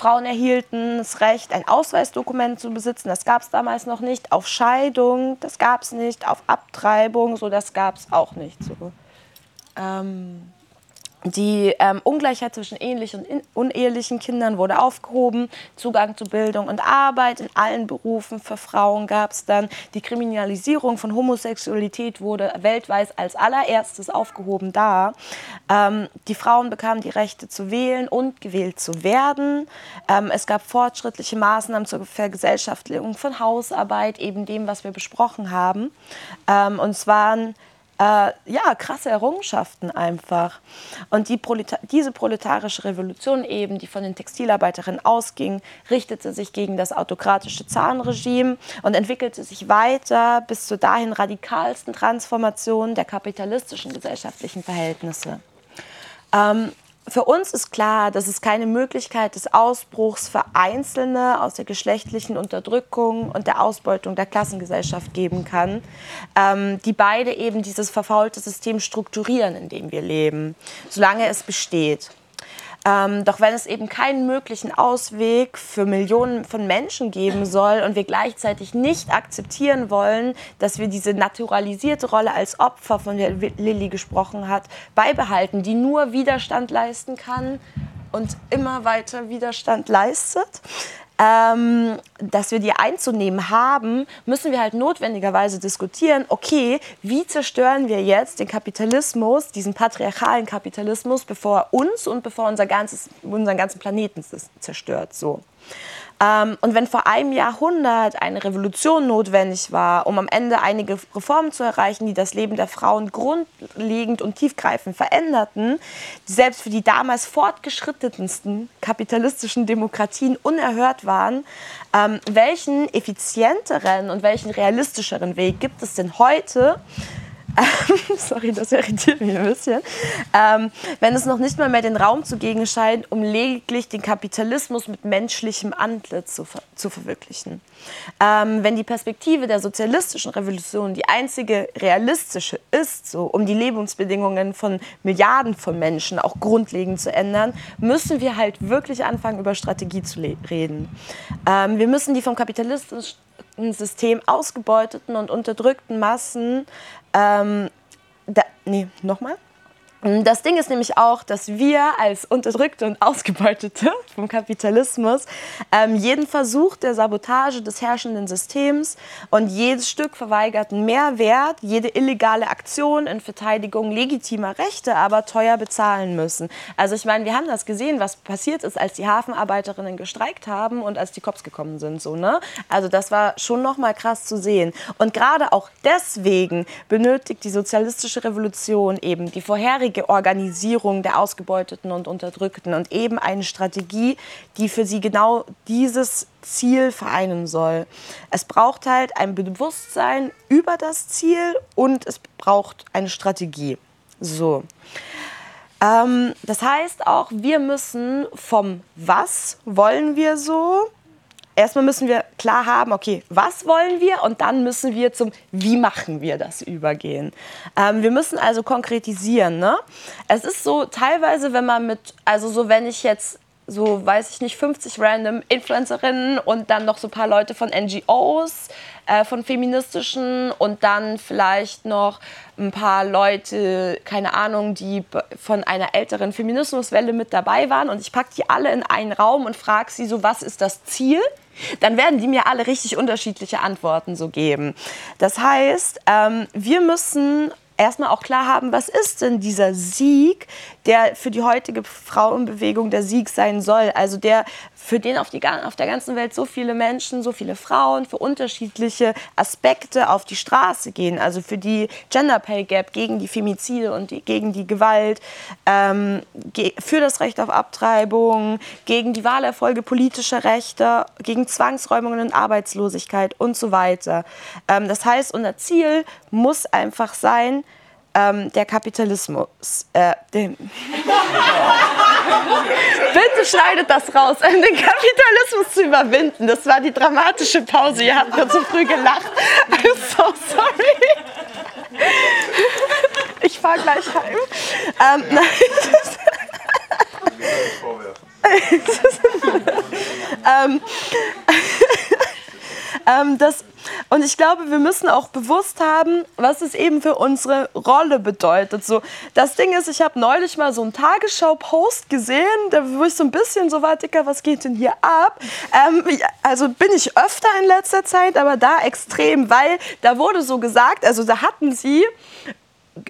Frauen erhielten das Recht, ein Ausweisdokument zu besitzen. Das gab es damals noch nicht. Auf Scheidung, das gab es nicht. Auf Abtreibung, so das gab es auch nicht. So. Ähm die ähm, Ungleichheit zwischen ehelichen und unehelichen Kindern wurde aufgehoben. Zugang zu Bildung und Arbeit in allen Berufen für Frauen gab es dann. Die Kriminalisierung von Homosexualität wurde weltweit als allererstes aufgehoben da. Ähm, die Frauen bekamen die Rechte zu wählen und gewählt zu werden. Ähm, es gab fortschrittliche Maßnahmen zur Vergesellschaftlichung von Hausarbeit, eben dem, was wir besprochen haben. Ähm, und es waren äh, ja, krasse Errungenschaften einfach. Und die Proleta diese proletarische Revolution eben, die von den Textilarbeiterinnen ausging, richtete sich gegen das autokratische Zahnregime und entwickelte sich weiter bis zur dahin radikalsten Transformation der kapitalistischen gesellschaftlichen Verhältnisse. Ähm, für uns ist klar, dass es keine Möglichkeit des Ausbruchs für Einzelne aus der geschlechtlichen Unterdrückung und der Ausbeutung der Klassengesellschaft geben kann, ähm, die beide eben dieses verfaulte System strukturieren, in dem wir leben, solange es besteht. Ähm, doch wenn es eben keinen möglichen Ausweg für Millionen von Menschen geben soll und wir gleichzeitig nicht akzeptieren wollen, dass wir diese naturalisierte Rolle als Opfer, von der Lilly gesprochen hat, beibehalten, die nur Widerstand leisten kann und immer weiter Widerstand leistet, ähm, dass wir die einzunehmen haben, müssen wir halt notwendigerweise diskutieren, okay, wie zerstören wir jetzt den Kapitalismus, diesen patriarchalen Kapitalismus, bevor er uns und bevor unser ganzes, unseren ganzen Planeten zerstört. So. Ähm, und wenn vor einem Jahrhundert eine Revolution notwendig war, um am Ende einige Reformen zu erreichen, die das Leben der Frauen grundlegend und tiefgreifend veränderten, die selbst für die damals fortgeschrittensten kapitalistischen Demokratien unerhört waren, ähm, welchen effizienteren und welchen realistischeren Weg gibt es denn heute, sorry, das irritiert mich ein bisschen, ähm, wenn es noch nicht mal mehr den Raum zugegen scheint, um lediglich den Kapitalismus mit menschlichem Antlitz zu, ver zu verwirklichen. Ähm, wenn die Perspektive der sozialistischen Revolution die einzige realistische ist, so, um die Lebensbedingungen von Milliarden von Menschen auch grundlegend zu ändern, müssen wir halt wirklich anfangen, über Strategie zu reden. Ähm, wir müssen die vom kapitalistischen System ausgebeuteten und unterdrückten Massen ähm, da, nee, nochmal. Das Ding ist nämlich auch, dass wir als Unterdrückte und Ausgebeutete vom Kapitalismus ähm, jeden Versuch der Sabotage des herrschenden Systems und jedes Stück verweigerten Mehrwert, jede illegale Aktion in Verteidigung legitimer Rechte aber teuer bezahlen müssen. Also ich meine, wir haben das gesehen, was passiert ist, als die Hafenarbeiterinnen gestreikt haben und als die Cops gekommen sind. So, ne? Also das war schon noch mal krass zu sehen. Und gerade auch deswegen benötigt die sozialistische Revolution eben die vorherige bisherige Organisierung der Ausgebeuteten und Unterdrückten und eben eine Strategie, die für sie genau dieses Ziel vereinen soll. Es braucht halt ein Bewusstsein über das Ziel und es braucht eine Strategie. So. Ähm, das heißt auch, wir müssen vom Was wollen wir so erstmal müssen wir klar haben, okay, was wollen wir und dann müssen wir zum Wie machen wir das übergehen. Ähm, wir müssen also konkretisieren. Ne? Es ist so teilweise, wenn man mit, also so wenn ich jetzt so, weiß ich nicht, 50 random Influencerinnen und dann noch so ein paar Leute von NGOs, äh, von feministischen und dann vielleicht noch ein paar Leute, keine Ahnung, die von einer älteren Feminismuswelle mit dabei waren und ich packe die alle in einen Raum und frage sie so, was ist das Ziel? dann werden die mir alle richtig unterschiedliche Antworten so geben. Das heißt, ähm, wir müssen erstmal auch klar haben, was ist denn dieser Sieg, der für die heutige Frauenbewegung der Sieg sein soll. Also der für den auf, die, auf der ganzen Welt so viele Menschen, so viele Frauen für unterschiedliche Aspekte auf die Straße gehen. Also für die Gender Pay Gap, gegen die Femizide und die, gegen die Gewalt, ähm, für das Recht auf Abtreibung, gegen die Wahlerfolge politischer Rechte, gegen Zwangsräumungen und Arbeitslosigkeit und so weiter. Ähm, das heißt, unser Ziel muss einfach sein, ähm, der Kapitalismus. Äh, Bitte schneidet das raus, um den Kapitalismus zu überwinden. Das war die dramatische Pause. Ihr habt nur zu früh gelacht. I'm so sorry. Ich fahre gleich heim. Ähm, nein. ähm, ähm, das, und ich glaube, wir müssen auch bewusst haben, was es eben für unsere Rolle bedeutet. So, das Ding ist, ich habe neulich mal so einen Tagesschau-Post gesehen, da wo ich so ein bisschen so war, Dicker, was geht denn hier ab? Ähm, also bin ich öfter in letzter Zeit, aber da extrem, weil da wurde so gesagt, also da hatten sie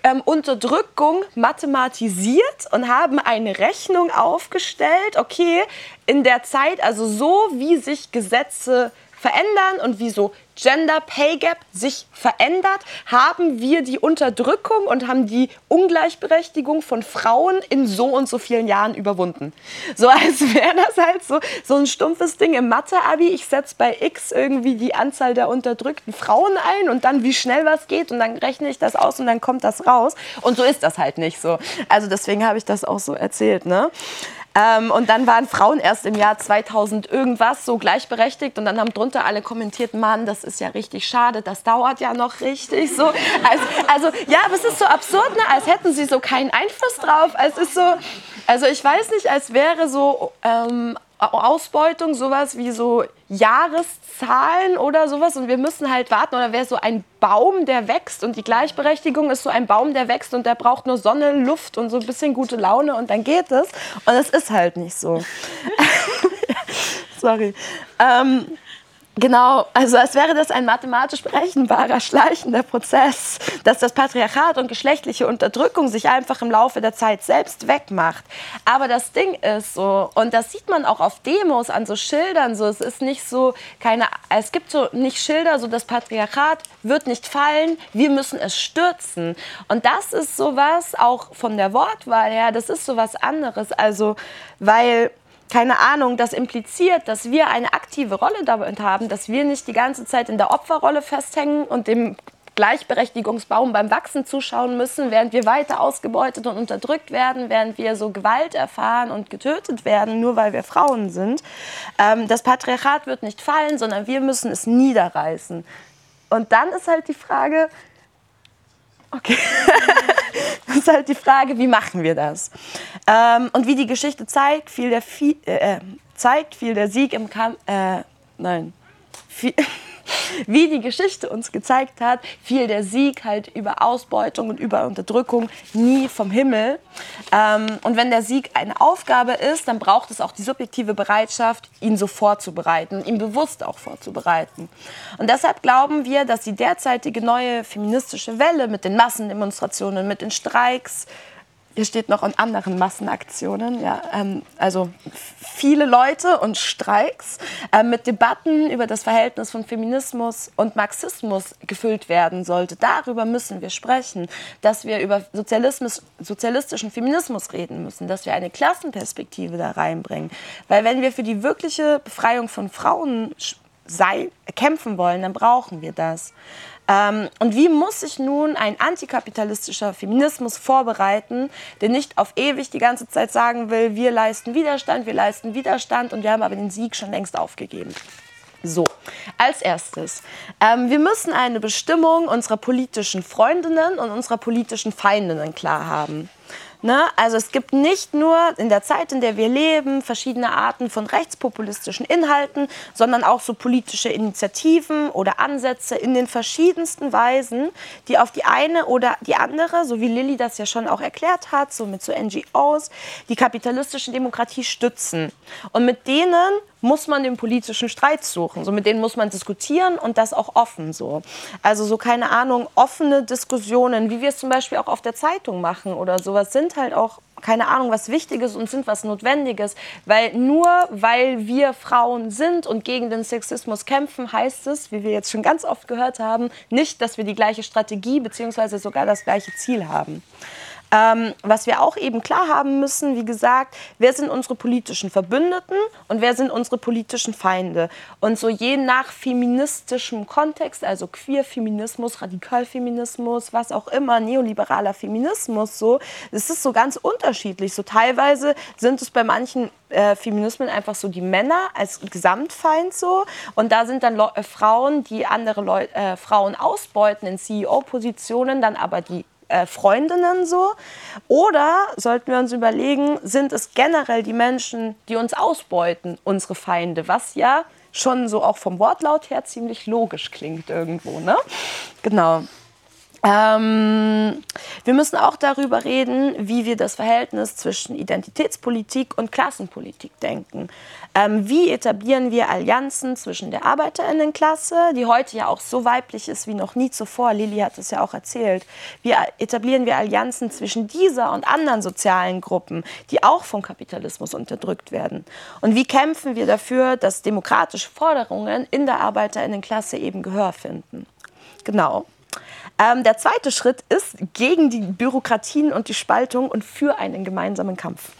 ähm, Unterdrückung mathematisiert und haben eine Rechnung aufgestellt, okay, in der Zeit, also so wie sich Gesetze verändern und wie so Gender Pay Gap sich verändert, haben wir die Unterdrückung und haben die Ungleichberechtigung von Frauen in so und so vielen Jahren überwunden. So als wäre das halt so, so ein stumpfes Ding im Mathe-Abi. Ich setze bei X irgendwie die Anzahl der unterdrückten Frauen ein und dann wie schnell was geht und dann rechne ich das aus und dann kommt das raus. Und so ist das halt nicht so. Also deswegen habe ich das auch so erzählt. Ne? Ähm, und dann waren Frauen erst im Jahr 2000 irgendwas so gleichberechtigt und dann haben drunter alle kommentiert, Mann, das ist ja richtig schade, das dauert ja noch richtig so. Also, also ja, aber es ist so absurd, ne? als hätten sie so keinen Einfluss drauf. Es ist so, also ich weiß nicht, als wäre so ähm, Ausbeutung sowas wie so Jahreszahlen oder sowas und wir müssen halt warten oder wäre so ein Baum, der wächst und die Gleichberechtigung ist so ein Baum, der wächst und der braucht nur Sonne, Luft und so ein bisschen gute Laune und dann geht es und es ist halt nicht so. Sorry. Ähm, Genau, also als wäre das ein mathematisch berechenbarer, schleichender Prozess, dass das Patriarchat und geschlechtliche Unterdrückung sich einfach im Laufe der Zeit selbst wegmacht. Aber das Ding ist so, und das sieht man auch auf Demos an so Schildern, so, es ist nicht so, keine, es gibt so nicht Schilder, so das Patriarchat wird nicht fallen, wir müssen es stürzen. Und das ist sowas, auch von der Wortwahl her, das ist sowas anderes, also, weil keine Ahnung, das impliziert, dass wir eine aktive Rolle damit haben, dass wir nicht die ganze Zeit in der Opferrolle festhängen und dem Gleichberechtigungsbaum beim Wachsen zuschauen müssen, während wir weiter ausgebeutet und unterdrückt werden, während wir so Gewalt erfahren und getötet werden, nur weil wir Frauen sind. Ähm, das Patriarchat wird nicht fallen, sondern wir müssen es niederreißen. Und dann ist halt die Frage, Okay. das ist halt die Frage, wie machen wir das? Ähm, und wie die Geschichte zeigt, fiel der, äh, äh, zeigt, fiel der Sieg im Kampf. Äh, nein. Viel wie die Geschichte uns gezeigt hat, fiel der Sieg halt über Ausbeutung und über Unterdrückung nie vom Himmel. Ähm, und wenn der Sieg eine Aufgabe ist, dann braucht es auch die subjektive Bereitschaft, ihn so vorzubereiten, ihn bewusst auch vorzubereiten. Und deshalb glauben wir, dass die derzeitige neue feministische Welle mit den Massendemonstrationen, mit den Streiks, hier steht noch an anderen Massenaktionen, ja, ähm, also viele Leute und Streiks äh, mit Debatten über das Verhältnis von Feminismus und Marxismus gefüllt werden sollte. Darüber müssen wir sprechen, dass wir über Sozialismus, sozialistischen Feminismus reden müssen, dass wir eine Klassenperspektive da reinbringen. Weil wenn wir für die wirkliche Befreiung von Frauen sei, kämpfen wollen, dann brauchen wir das. Ähm, und wie muss sich nun ein antikapitalistischer Feminismus vorbereiten, der nicht auf ewig die ganze Zeit sagen will, wir leisten Widerstand, wir leisten Widerstand und wir haben aber den Sieg schon längst aufgegeben. So, als erstes, ähm, wir müssen eine Bestimmung unserer politischen Freundinnen und unserer politischen Feindinnen klar haben. Ne? Also es gibt nicht nur in der Zeit, in der wir leben, verschiedene Arten von rechtspopulistischen Inhalten, sondern auch so politische Initiativen oder Ansätze in den verschiedensten Weisen, die auf die eine oder die andere, so wie Lilly das ja schon auch erklärt hat, so mit so NGOs, die kapitalistische Demokratie stützen. Und mit denen muss man den politischen Streit suchen. So mit denen muss man diskutieren und das auch offen so. Also so keine Ahnung, offene Diskussionen, wie wir es zum Beispiel auch auf der Zeitung machen oder sowas, sind halt auch keine Ahnung, was Wichtiges und sind was Notwendiges. Weil nur weil wir Frauen sind und gegen den Sexismus kämpfen, heißt es, wie wir jetzt schon ganz oft gehört haben, nicht, dass wir die gleiche Strategie bzw. sogar das gleiche Ziel haben. Ähm, was wir auch eben klar haben müssen, wie gesagt, wer sind unsere politischen Verbündeten und wer sind unsere politischen Feinde. Und so je nach feministischem Kontext, also Queer-Feminismus, Radikalfeminismus, was auch immer, neoliberaler Feminismus, so, es ist so ganz unterschiedlich. So teilweise sind es bei manchen äh, Feminismen einfach so die Männer als Gesamtfeind so und da sind dann Le äh, Frauen, die andere Leu äh, Frauen ausbeuten in CEO-Positionen, dann aber die äh, Freundinnen so? Oder sollten wir uns überlegen, sind es generell die Menschen, die uns ausbeuten, unsere Feinde, was ja schon so auch vom Wortlaut her ziemlich logisch klingt irgendwo, ne? Genau. Ähm, wir müssen auch darüber reden, wie wir das Verhältnis zwischen Identitätspolitik und Klassenpolitik denken. Ähm, wie etablieren wir Allianzen zwischen der Arbeiterinnenklasse, die heute ja auch so weiblich ist wie noch nie zuvor, Lili hat es ja auch erzählt, wie etablieren wir Allianzen zwischen dieser und anderen sozialen Gruppen, die auch vom Kapitalismus unterdrückt werden. Und wie kämpfen wir dafür, dass demokratische Forderungen in der Arbeiterinnenklasse eben Gehör finden. Genau. Ähm, der zweite Schritt ist gegen die Bürokratien und die Spaltung und für einen gemeinsamen Kampf.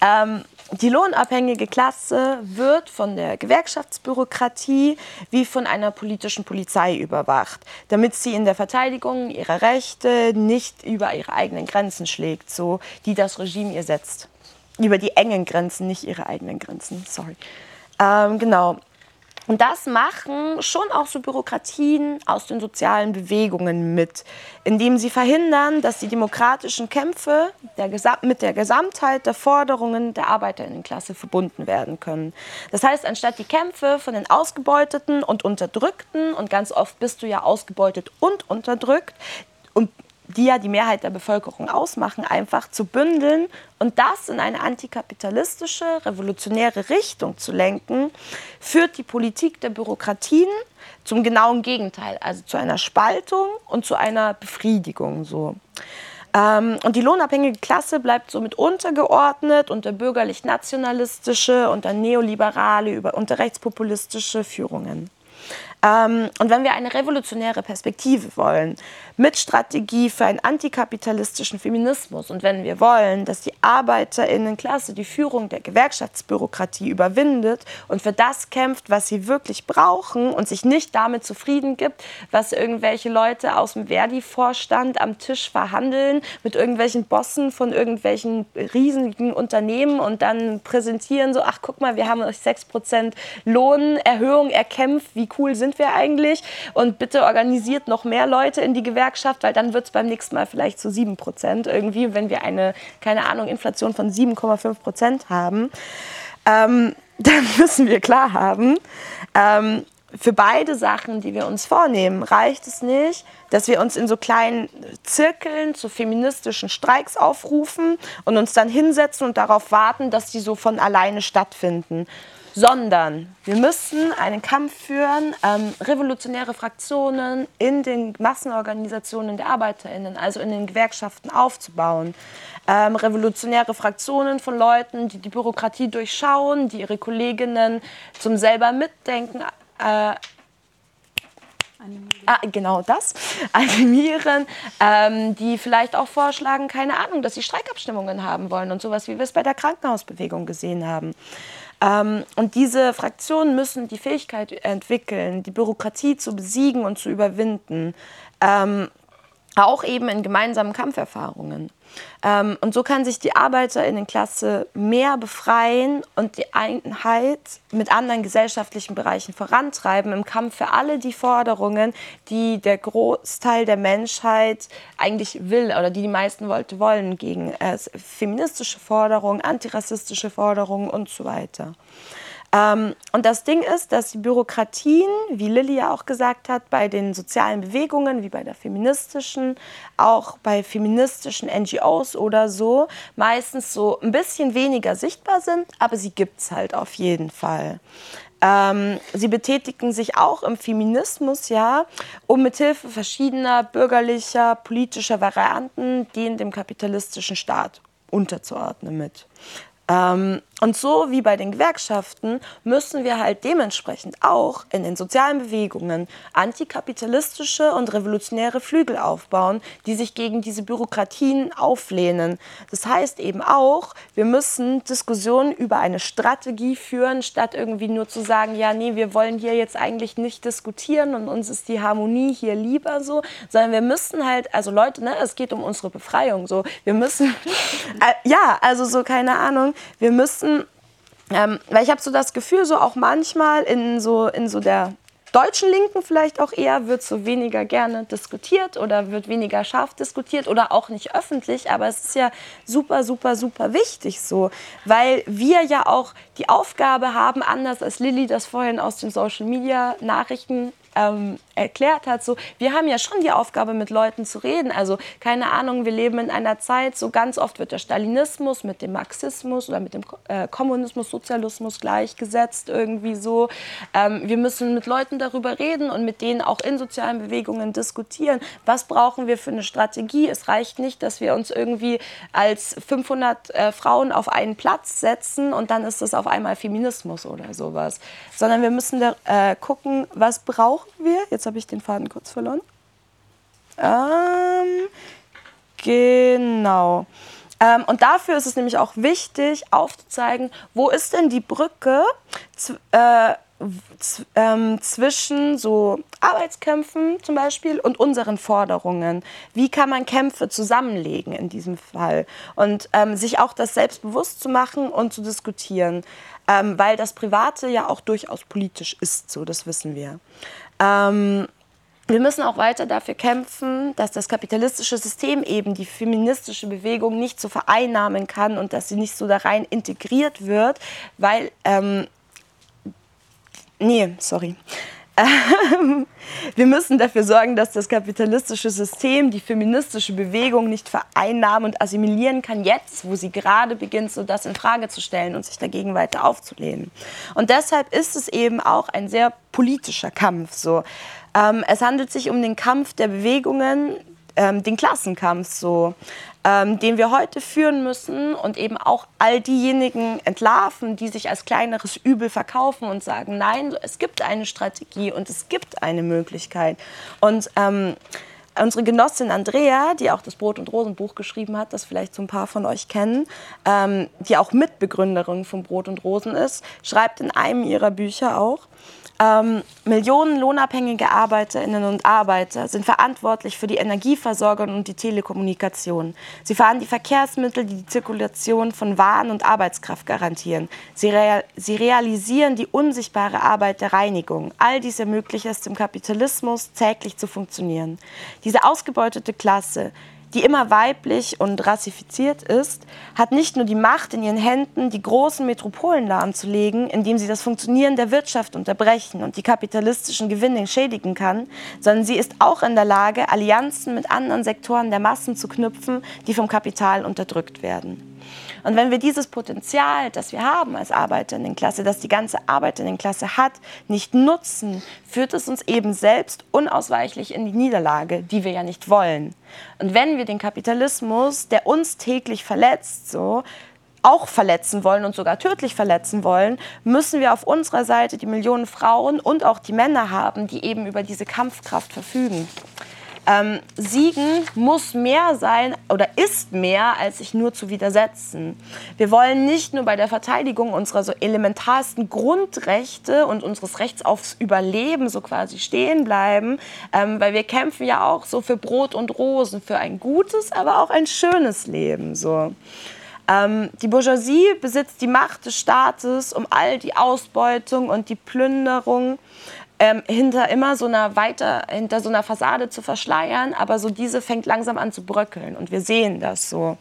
Ähm, die lohnabhängige Klasse wird von der Gewerkschaftsbürokratie wie von einer politischen Polizei überwacht, damit sie in der Verteidigung ihrer Rechte nicht über ihre eigenen Grenzen schlägt, so die das Regime ihr setzt. Über die engen Grenzen, nicht ihre eigenen Grenzen. Sorry. Ähm, genau. Und das machen schon auch so Bürokratien aus den sozialen Bewegungen mit, indem sie verhindern, dass die demokratischen Kämpfe der mit der Gesamtheit der Forderungen der Arbeiterinnenklasse verbunden werden können. Das heißt, anstatt die Kämpfe von den Ausgebeuteten und Unterdrückten, und ganz oft bist du ja ausgebeutet und unterdrückt, und die ja die Mehrheit der Bevölkerung ausmachen, einfach zu bündeln und das in eine antikapitalistische, revolutionäre Richtung zu lenken, führt die Politik der Bürokratien zum genauen Gegenteil, also zu einer Spaltung und zu einer Befriedigung. So. Ähm, und die lohnabhängige Klasse bleibt somit untergeordnet unter bürgerlich-nationalistische, unter neoliberale, unter rechtspopulistische Führungen. Ähm, und wenn wir eine revolutionäre Perspektive wollen, mit Strategie für einen antikapitalistischen Feminismus und wenn wir wollen, dass die Arbeiterinnenklasse die Führung der Gewerkschaftsbürokratie überwindet und für das kämpft, was sie wirklich brauchen und sich nicht damit zufrieden gibt, was irgendwelche Leute aus dem Verdi-Vorstand am Tisch verhandeln mit irgendwelchen Bossen von irgendwelchen riesigen Unternehmen und dann präsentieren so, ach guck mal, wir haben euch 6% Lohnerhöhung erkämpft, wie cool sind wir eigentlich und bitte organisiert noch mehr Leute in die Gewerkschaft weil dann wird es beim nächsten Mal vielleicht zu 7 Prozent irgendwie, wenn wir eine, keine Ahnung, Inflation von 7,5 Prozent haben. Ähm, dann müssen wir klar haben, ähm, für beide Sachen, die wir uns vornehmen, reicht es nicht, dass wir uns in so kleinen Zirkeln zu feministischen Streiks aufrufen und uns dann hinsetzen und darauf warten, dass die so von alleine stattfinden sondern wir müssen einen Kampf führen, ähm, revolutionäre Fraktionen in den Massenorganisationen der Arbeiterinnen, also in den Gewerkschaften aufzubauen. Ähm, revolutionäre Fraktionen von Leuten, die die Bürokratie durchschauen, die ihre Kolleginnen zum selber mitdenken äh, Ah, genau das, animieren, ähm, die vielleicht auch vorschlagen, keine Ahnung, dass sie Streikabstimmungen haben wollen und sowas, wie wir es bei der Krankenhausbewegung gesehen haben. Ähm, und diese Fraktionen müssen die Fähigkeit entwickeln, die Bürokratie zu besiegen und zu überwinden, ähm, auch eben in gemeinsamen Kampferfahrungen. Ähm, und so kann sich die Arbeiterinnenklasse mehr befreien und die Einheit mit anderen gesellschaftlichen Bereichen vorantreiben im Kampf für alle die Forderungen, die der Großteil der Menschheit eigentlich will oder die die meisten wollte wollen gegen äh, feministische Forderungen, antirassistische Forderungen und so weiter. Ähm, und das Ding ist, dass die Bürokratien, wie Lilly ja auch gesagt hat, bei den sozialen Bewegungen, wie bei der feministischen, auch bei feministischen NGOs oder so, meistens so ein bisschen weniger sichtbar sind, aber sie gibt es halt auf jeden Fall. Ähm, sie betätigen sich auch im Feminismus, ja, um mithilfe verschiedener bürgerlicher, politischer Varianten den dem kapitalistischen Staat unterzuordnen mit. Ähm, und so wie bei den Gewerkschaften müssen wir halt dementsprechend auch in den sozialen Bewegungen antikapitalistische und revolutionäre Flügel aufbauen, die sich gegen diese Bürokratien auflehnen. Das heißt eben auch, wir müssen Diskussionen über eine Strategie führen, statt irgendwie nur zu sagen, ja, nee, wir wollen hier jetzt eigentlich nicht diskutieren und uns ist die Harmonie hier lieber so, sondern wir müssen halt, also Leute, ne, es geht um unsere Befreiung, so, wir müssen, äh, ja, also so, keine Ahnung, wir müssen, ähm, weil ich habe so das Gefühl, so auch manchmal in so, in so der deutschen Linken vielleicht auch eher wird so weniger gerne diskutiert oder wird weniger scharf diskutiert oder auch nicht öffentlich, aber es ist ja super, super, super wichtig so, weil wir ja auch die Aufgabe haben, anders als Lilly das vorhin aus den Social Media Nachrichten ähm, erklärt hat, so, wir haben ja schon die Aufgabe, mit Leuten zu reden. Also keine Ahnung, wir leben in einer Zeit, so ganz oft wird der Stalinismus mit dem Marxismus oder mit dem äh, Kommunismus, Sozialismus gleichgesetzt irgendwie so. Ähm, wir müssen mit Leuten darüber reden und mit denen auch in sozialen Bewegungen diskutieren. Was brauchen wir für eine Strategie? Es reicht nicht, dass wir uns irgendwie als 500 äh, Frauen auf einen Platz setzen und dann ist das auf einmal Feminismus oder sowas. Sondern wir müssen da, äh, gucken, was brauchen wir? Jetzt habe ich den Faden kurz verloren. Ähm, genau. Ähm, und dafür ist es nämlich auch wichtig, aufzuzeigen, wo ist denn die Brücke äh, ähm, zwischen so Arbeitskämpfen zum Beispiel und unseren Forderungen. Wie kann man Kämpfe zusammenlegen in diesem Fall? Und ähm, sich auch das selbstbewusst zu machen und zu diskutieren. Ähm, weil das Private ja auch durchaus politisch ist, so das wissen wir. Ähm, wir müssen auch weiter dafür kämpfen, dass das kapitalistische System eben die feministische Bewegung nicht so vereinnahmen kann und dass sie nicht so da rein integriert wird, weil, ähm, nee, sorry. Wir müssen dafür sorgen, dass das kapitalistische System die feministische Bewegung nicht vereinnahmen und assimilieren kann, jetzt, wo sie gerade beginnt, so das in Frage zu stellen und sich dagegen weiter aufzulehnen. Und deshalb ist es eben auch ein sehr politischer Kampf. So. Ähm, es handelt sich um den Kampf der Bewegungen, ähm, den Klassenkampf so, ähm, den wir heute führen müssen und eben auch all diejenigen entlarven, die sich als kleineres Übel verkaufen und sagen, nein, es gibt eine Strategie und es gibt eine Möglichkeit. Und ähm, unsere Genossin Andrea, die auch das Brot- und Rosenbuch geschrieben hat, das vielleicht so ein paar von euch kennen, ähm, die auch Mitbegründerin von Brot und Rosen ist, schreibt in einem ihrer Bücher auch, ähm, Millionen lohnabhängige Arbeiterinnen und Arbeiter sind verantwortlich für die Energieversorgung und die Telekommunikation. Sie fahren die Verkehrsmittel, die die Zirkulation von Waren und Arbeitskraft garantieren. Sie, real sie realisieren die unsichtbare Arbeit der Reinigung. All dies ermöglicht es dem Kapitalismus, täglich zu funktionieren. Diese ausgebeutete Klasse, die immer weiblich und rassifiziert ist, hat nicht nur die Macht in ihren Händen, die großen Metropolen lahmzulegen, indem sie das Funktionieren der Wirtschaft unterbrechen und die kapitalistischen Gewinne schädigen kann, sondern sie ist auch in der Lage, Allianzen mit anderen Sektoren der Massen zu knüpfen, die vom Kapital unterdrückt werden. Und wenn wir dieses Potenzial, das wir haben als Arbeiterinnenklasse, das die ganze Arbeiterinnenklasse hat, nicht nutzen, führt es uns eben selbst unausweichlich in die Niederlage, die wir ja nicht wollen. Und wenn wir den Kapitalismus, der uns täglich verletzt, so auch verletzen wollen und sogar tödlich verletzen wollen, müssen wir auf unserer Seite die Millionen Frauen und auch die Männer haben, die eben über diese Kampfkraft verfügen. Ähm, Siegen muss mehr sein oder ist mehr, als sich nur zu widersetzen. Wir wollen nicht nur bei der Verteidigung unserer so elementarsten Grundrechte und unseres Rechts aufs Überleben so quasi stehen bleiben, ähm, weil wir kämpfen ja auch so für Brot und Rosen, für ein gutes, aber auch ein schönes Leben. So. Ähm, die Bourgeoisie besitzt die Macht des Staates, um all die Ausbeutung und die Plünderung ähm, hinter immer so einer weiter hinter so einer Fassade zu verschleiern, aber so diese fängt langsam an zu bröckeln und wir sehen das so.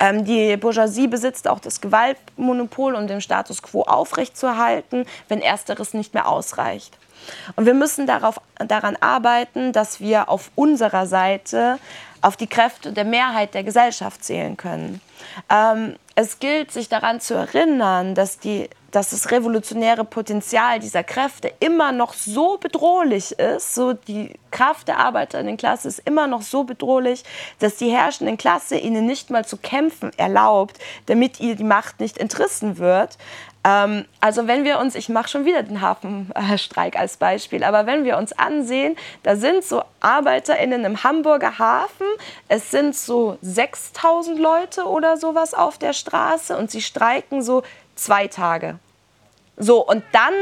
Ähm, die Bourgeoisie besitzt auch das Gewaltmonopol, um den Status quo aufrechtzuerhalten, wenn ersteres nicht mehr ausreicht. Und wir müssen darauf, daran arbeiten, dass wir auf unserer Seite auf die Kräfte der Mehrheit der Gesellschaft zählen können. Ähm, es gilt, sich daran zu erinnern, dass, die, dass das revolutionäre Potenzial dieser Kräfte immer noch so bedrohlich ist, so die Kraft der Arbeiterinnenklasse ist immer noch so bedrohlich, dass die herrschenden Klasse ihnen nicht mal zu kämpfen erlaubt, damit ihr die Macht nicht entrissen wird. Ähm, also wenn wir uns, ich mache schon wieder den Hafenstreik als Beispiel, aber wenn wir uns ansehen, da sind so ArbeiterInnen im Hamburger Hafen, es sind so 6000 Leute oder sowas auf der Straße und sie streiken so zwei Tage. So, und dann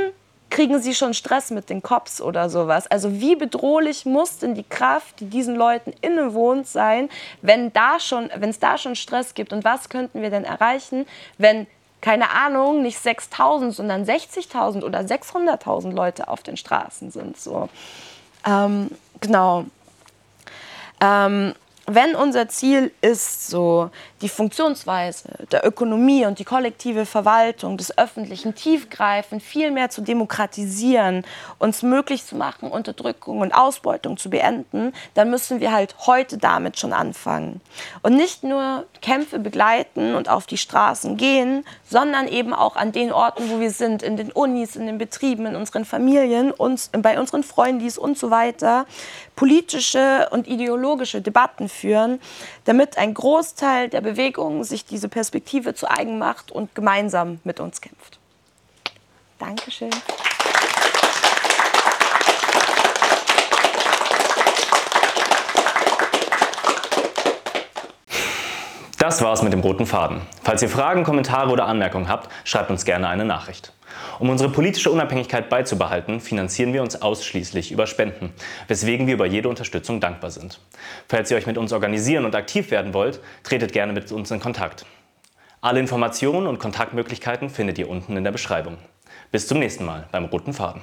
kriegen sie schon Stress mit den Cops oder sowas. Also wie bedrohlich muss denn die Kraft, die diesen Leuten innewohnt sein, wenn da schon, wenn es da schon Stress gibt? Und was könnten wir denn erreichen, wenn keine Ahnung, nicht 6.000, sondern 60.000 oder 600.000 Leute auf den Straßen sind. So. Ähm, genau. Ähm, wenn unser Ziel ist, so die Funktionsweise der Ökonomie und die kollektive Verwaltung des öffentlichen tiefgreifend viel mehr zu demokratisieren, uns möglich zu machen, Unterdrückung und Ausbeutung zu beenden, dann müssen wir halt heute damit schon anfangen. Und nicht nur Kämpfe begleiten und auf die Straßen gehen, sondern eben auch an den Orten, wo wir sind, in den Unis, in den Betrieben, in unseren Familien, uns, bei unseren Freundis und so weiter, politische und ideologische Debatten führen, damit ein Großteil der Bewegung sich diese Perspektive zu eigen macht und gemeinsam mit uns kämpft. Dankeschön. Das war's mit dem roten Faden. Falls ihr Fragen, Kommentare oder Anmerkungen habt, schreibt uns gerne eine Nachricht. Um unsere politische Unabhängigkeit beizubehalten, finanzieren wir uns ausschließlich über Spenden, weswegen wir über jede Unterstützung dankbar sind. Falls ihr euch mit uns organisieren und aktiv werden wollt, tretet gerne mit uns in Kontakt. Alle Informationen und Kontaktmöglichkeiten findet ihr unten in der Beschreibung. Bis zum nächsten Mal beim Roten Faden.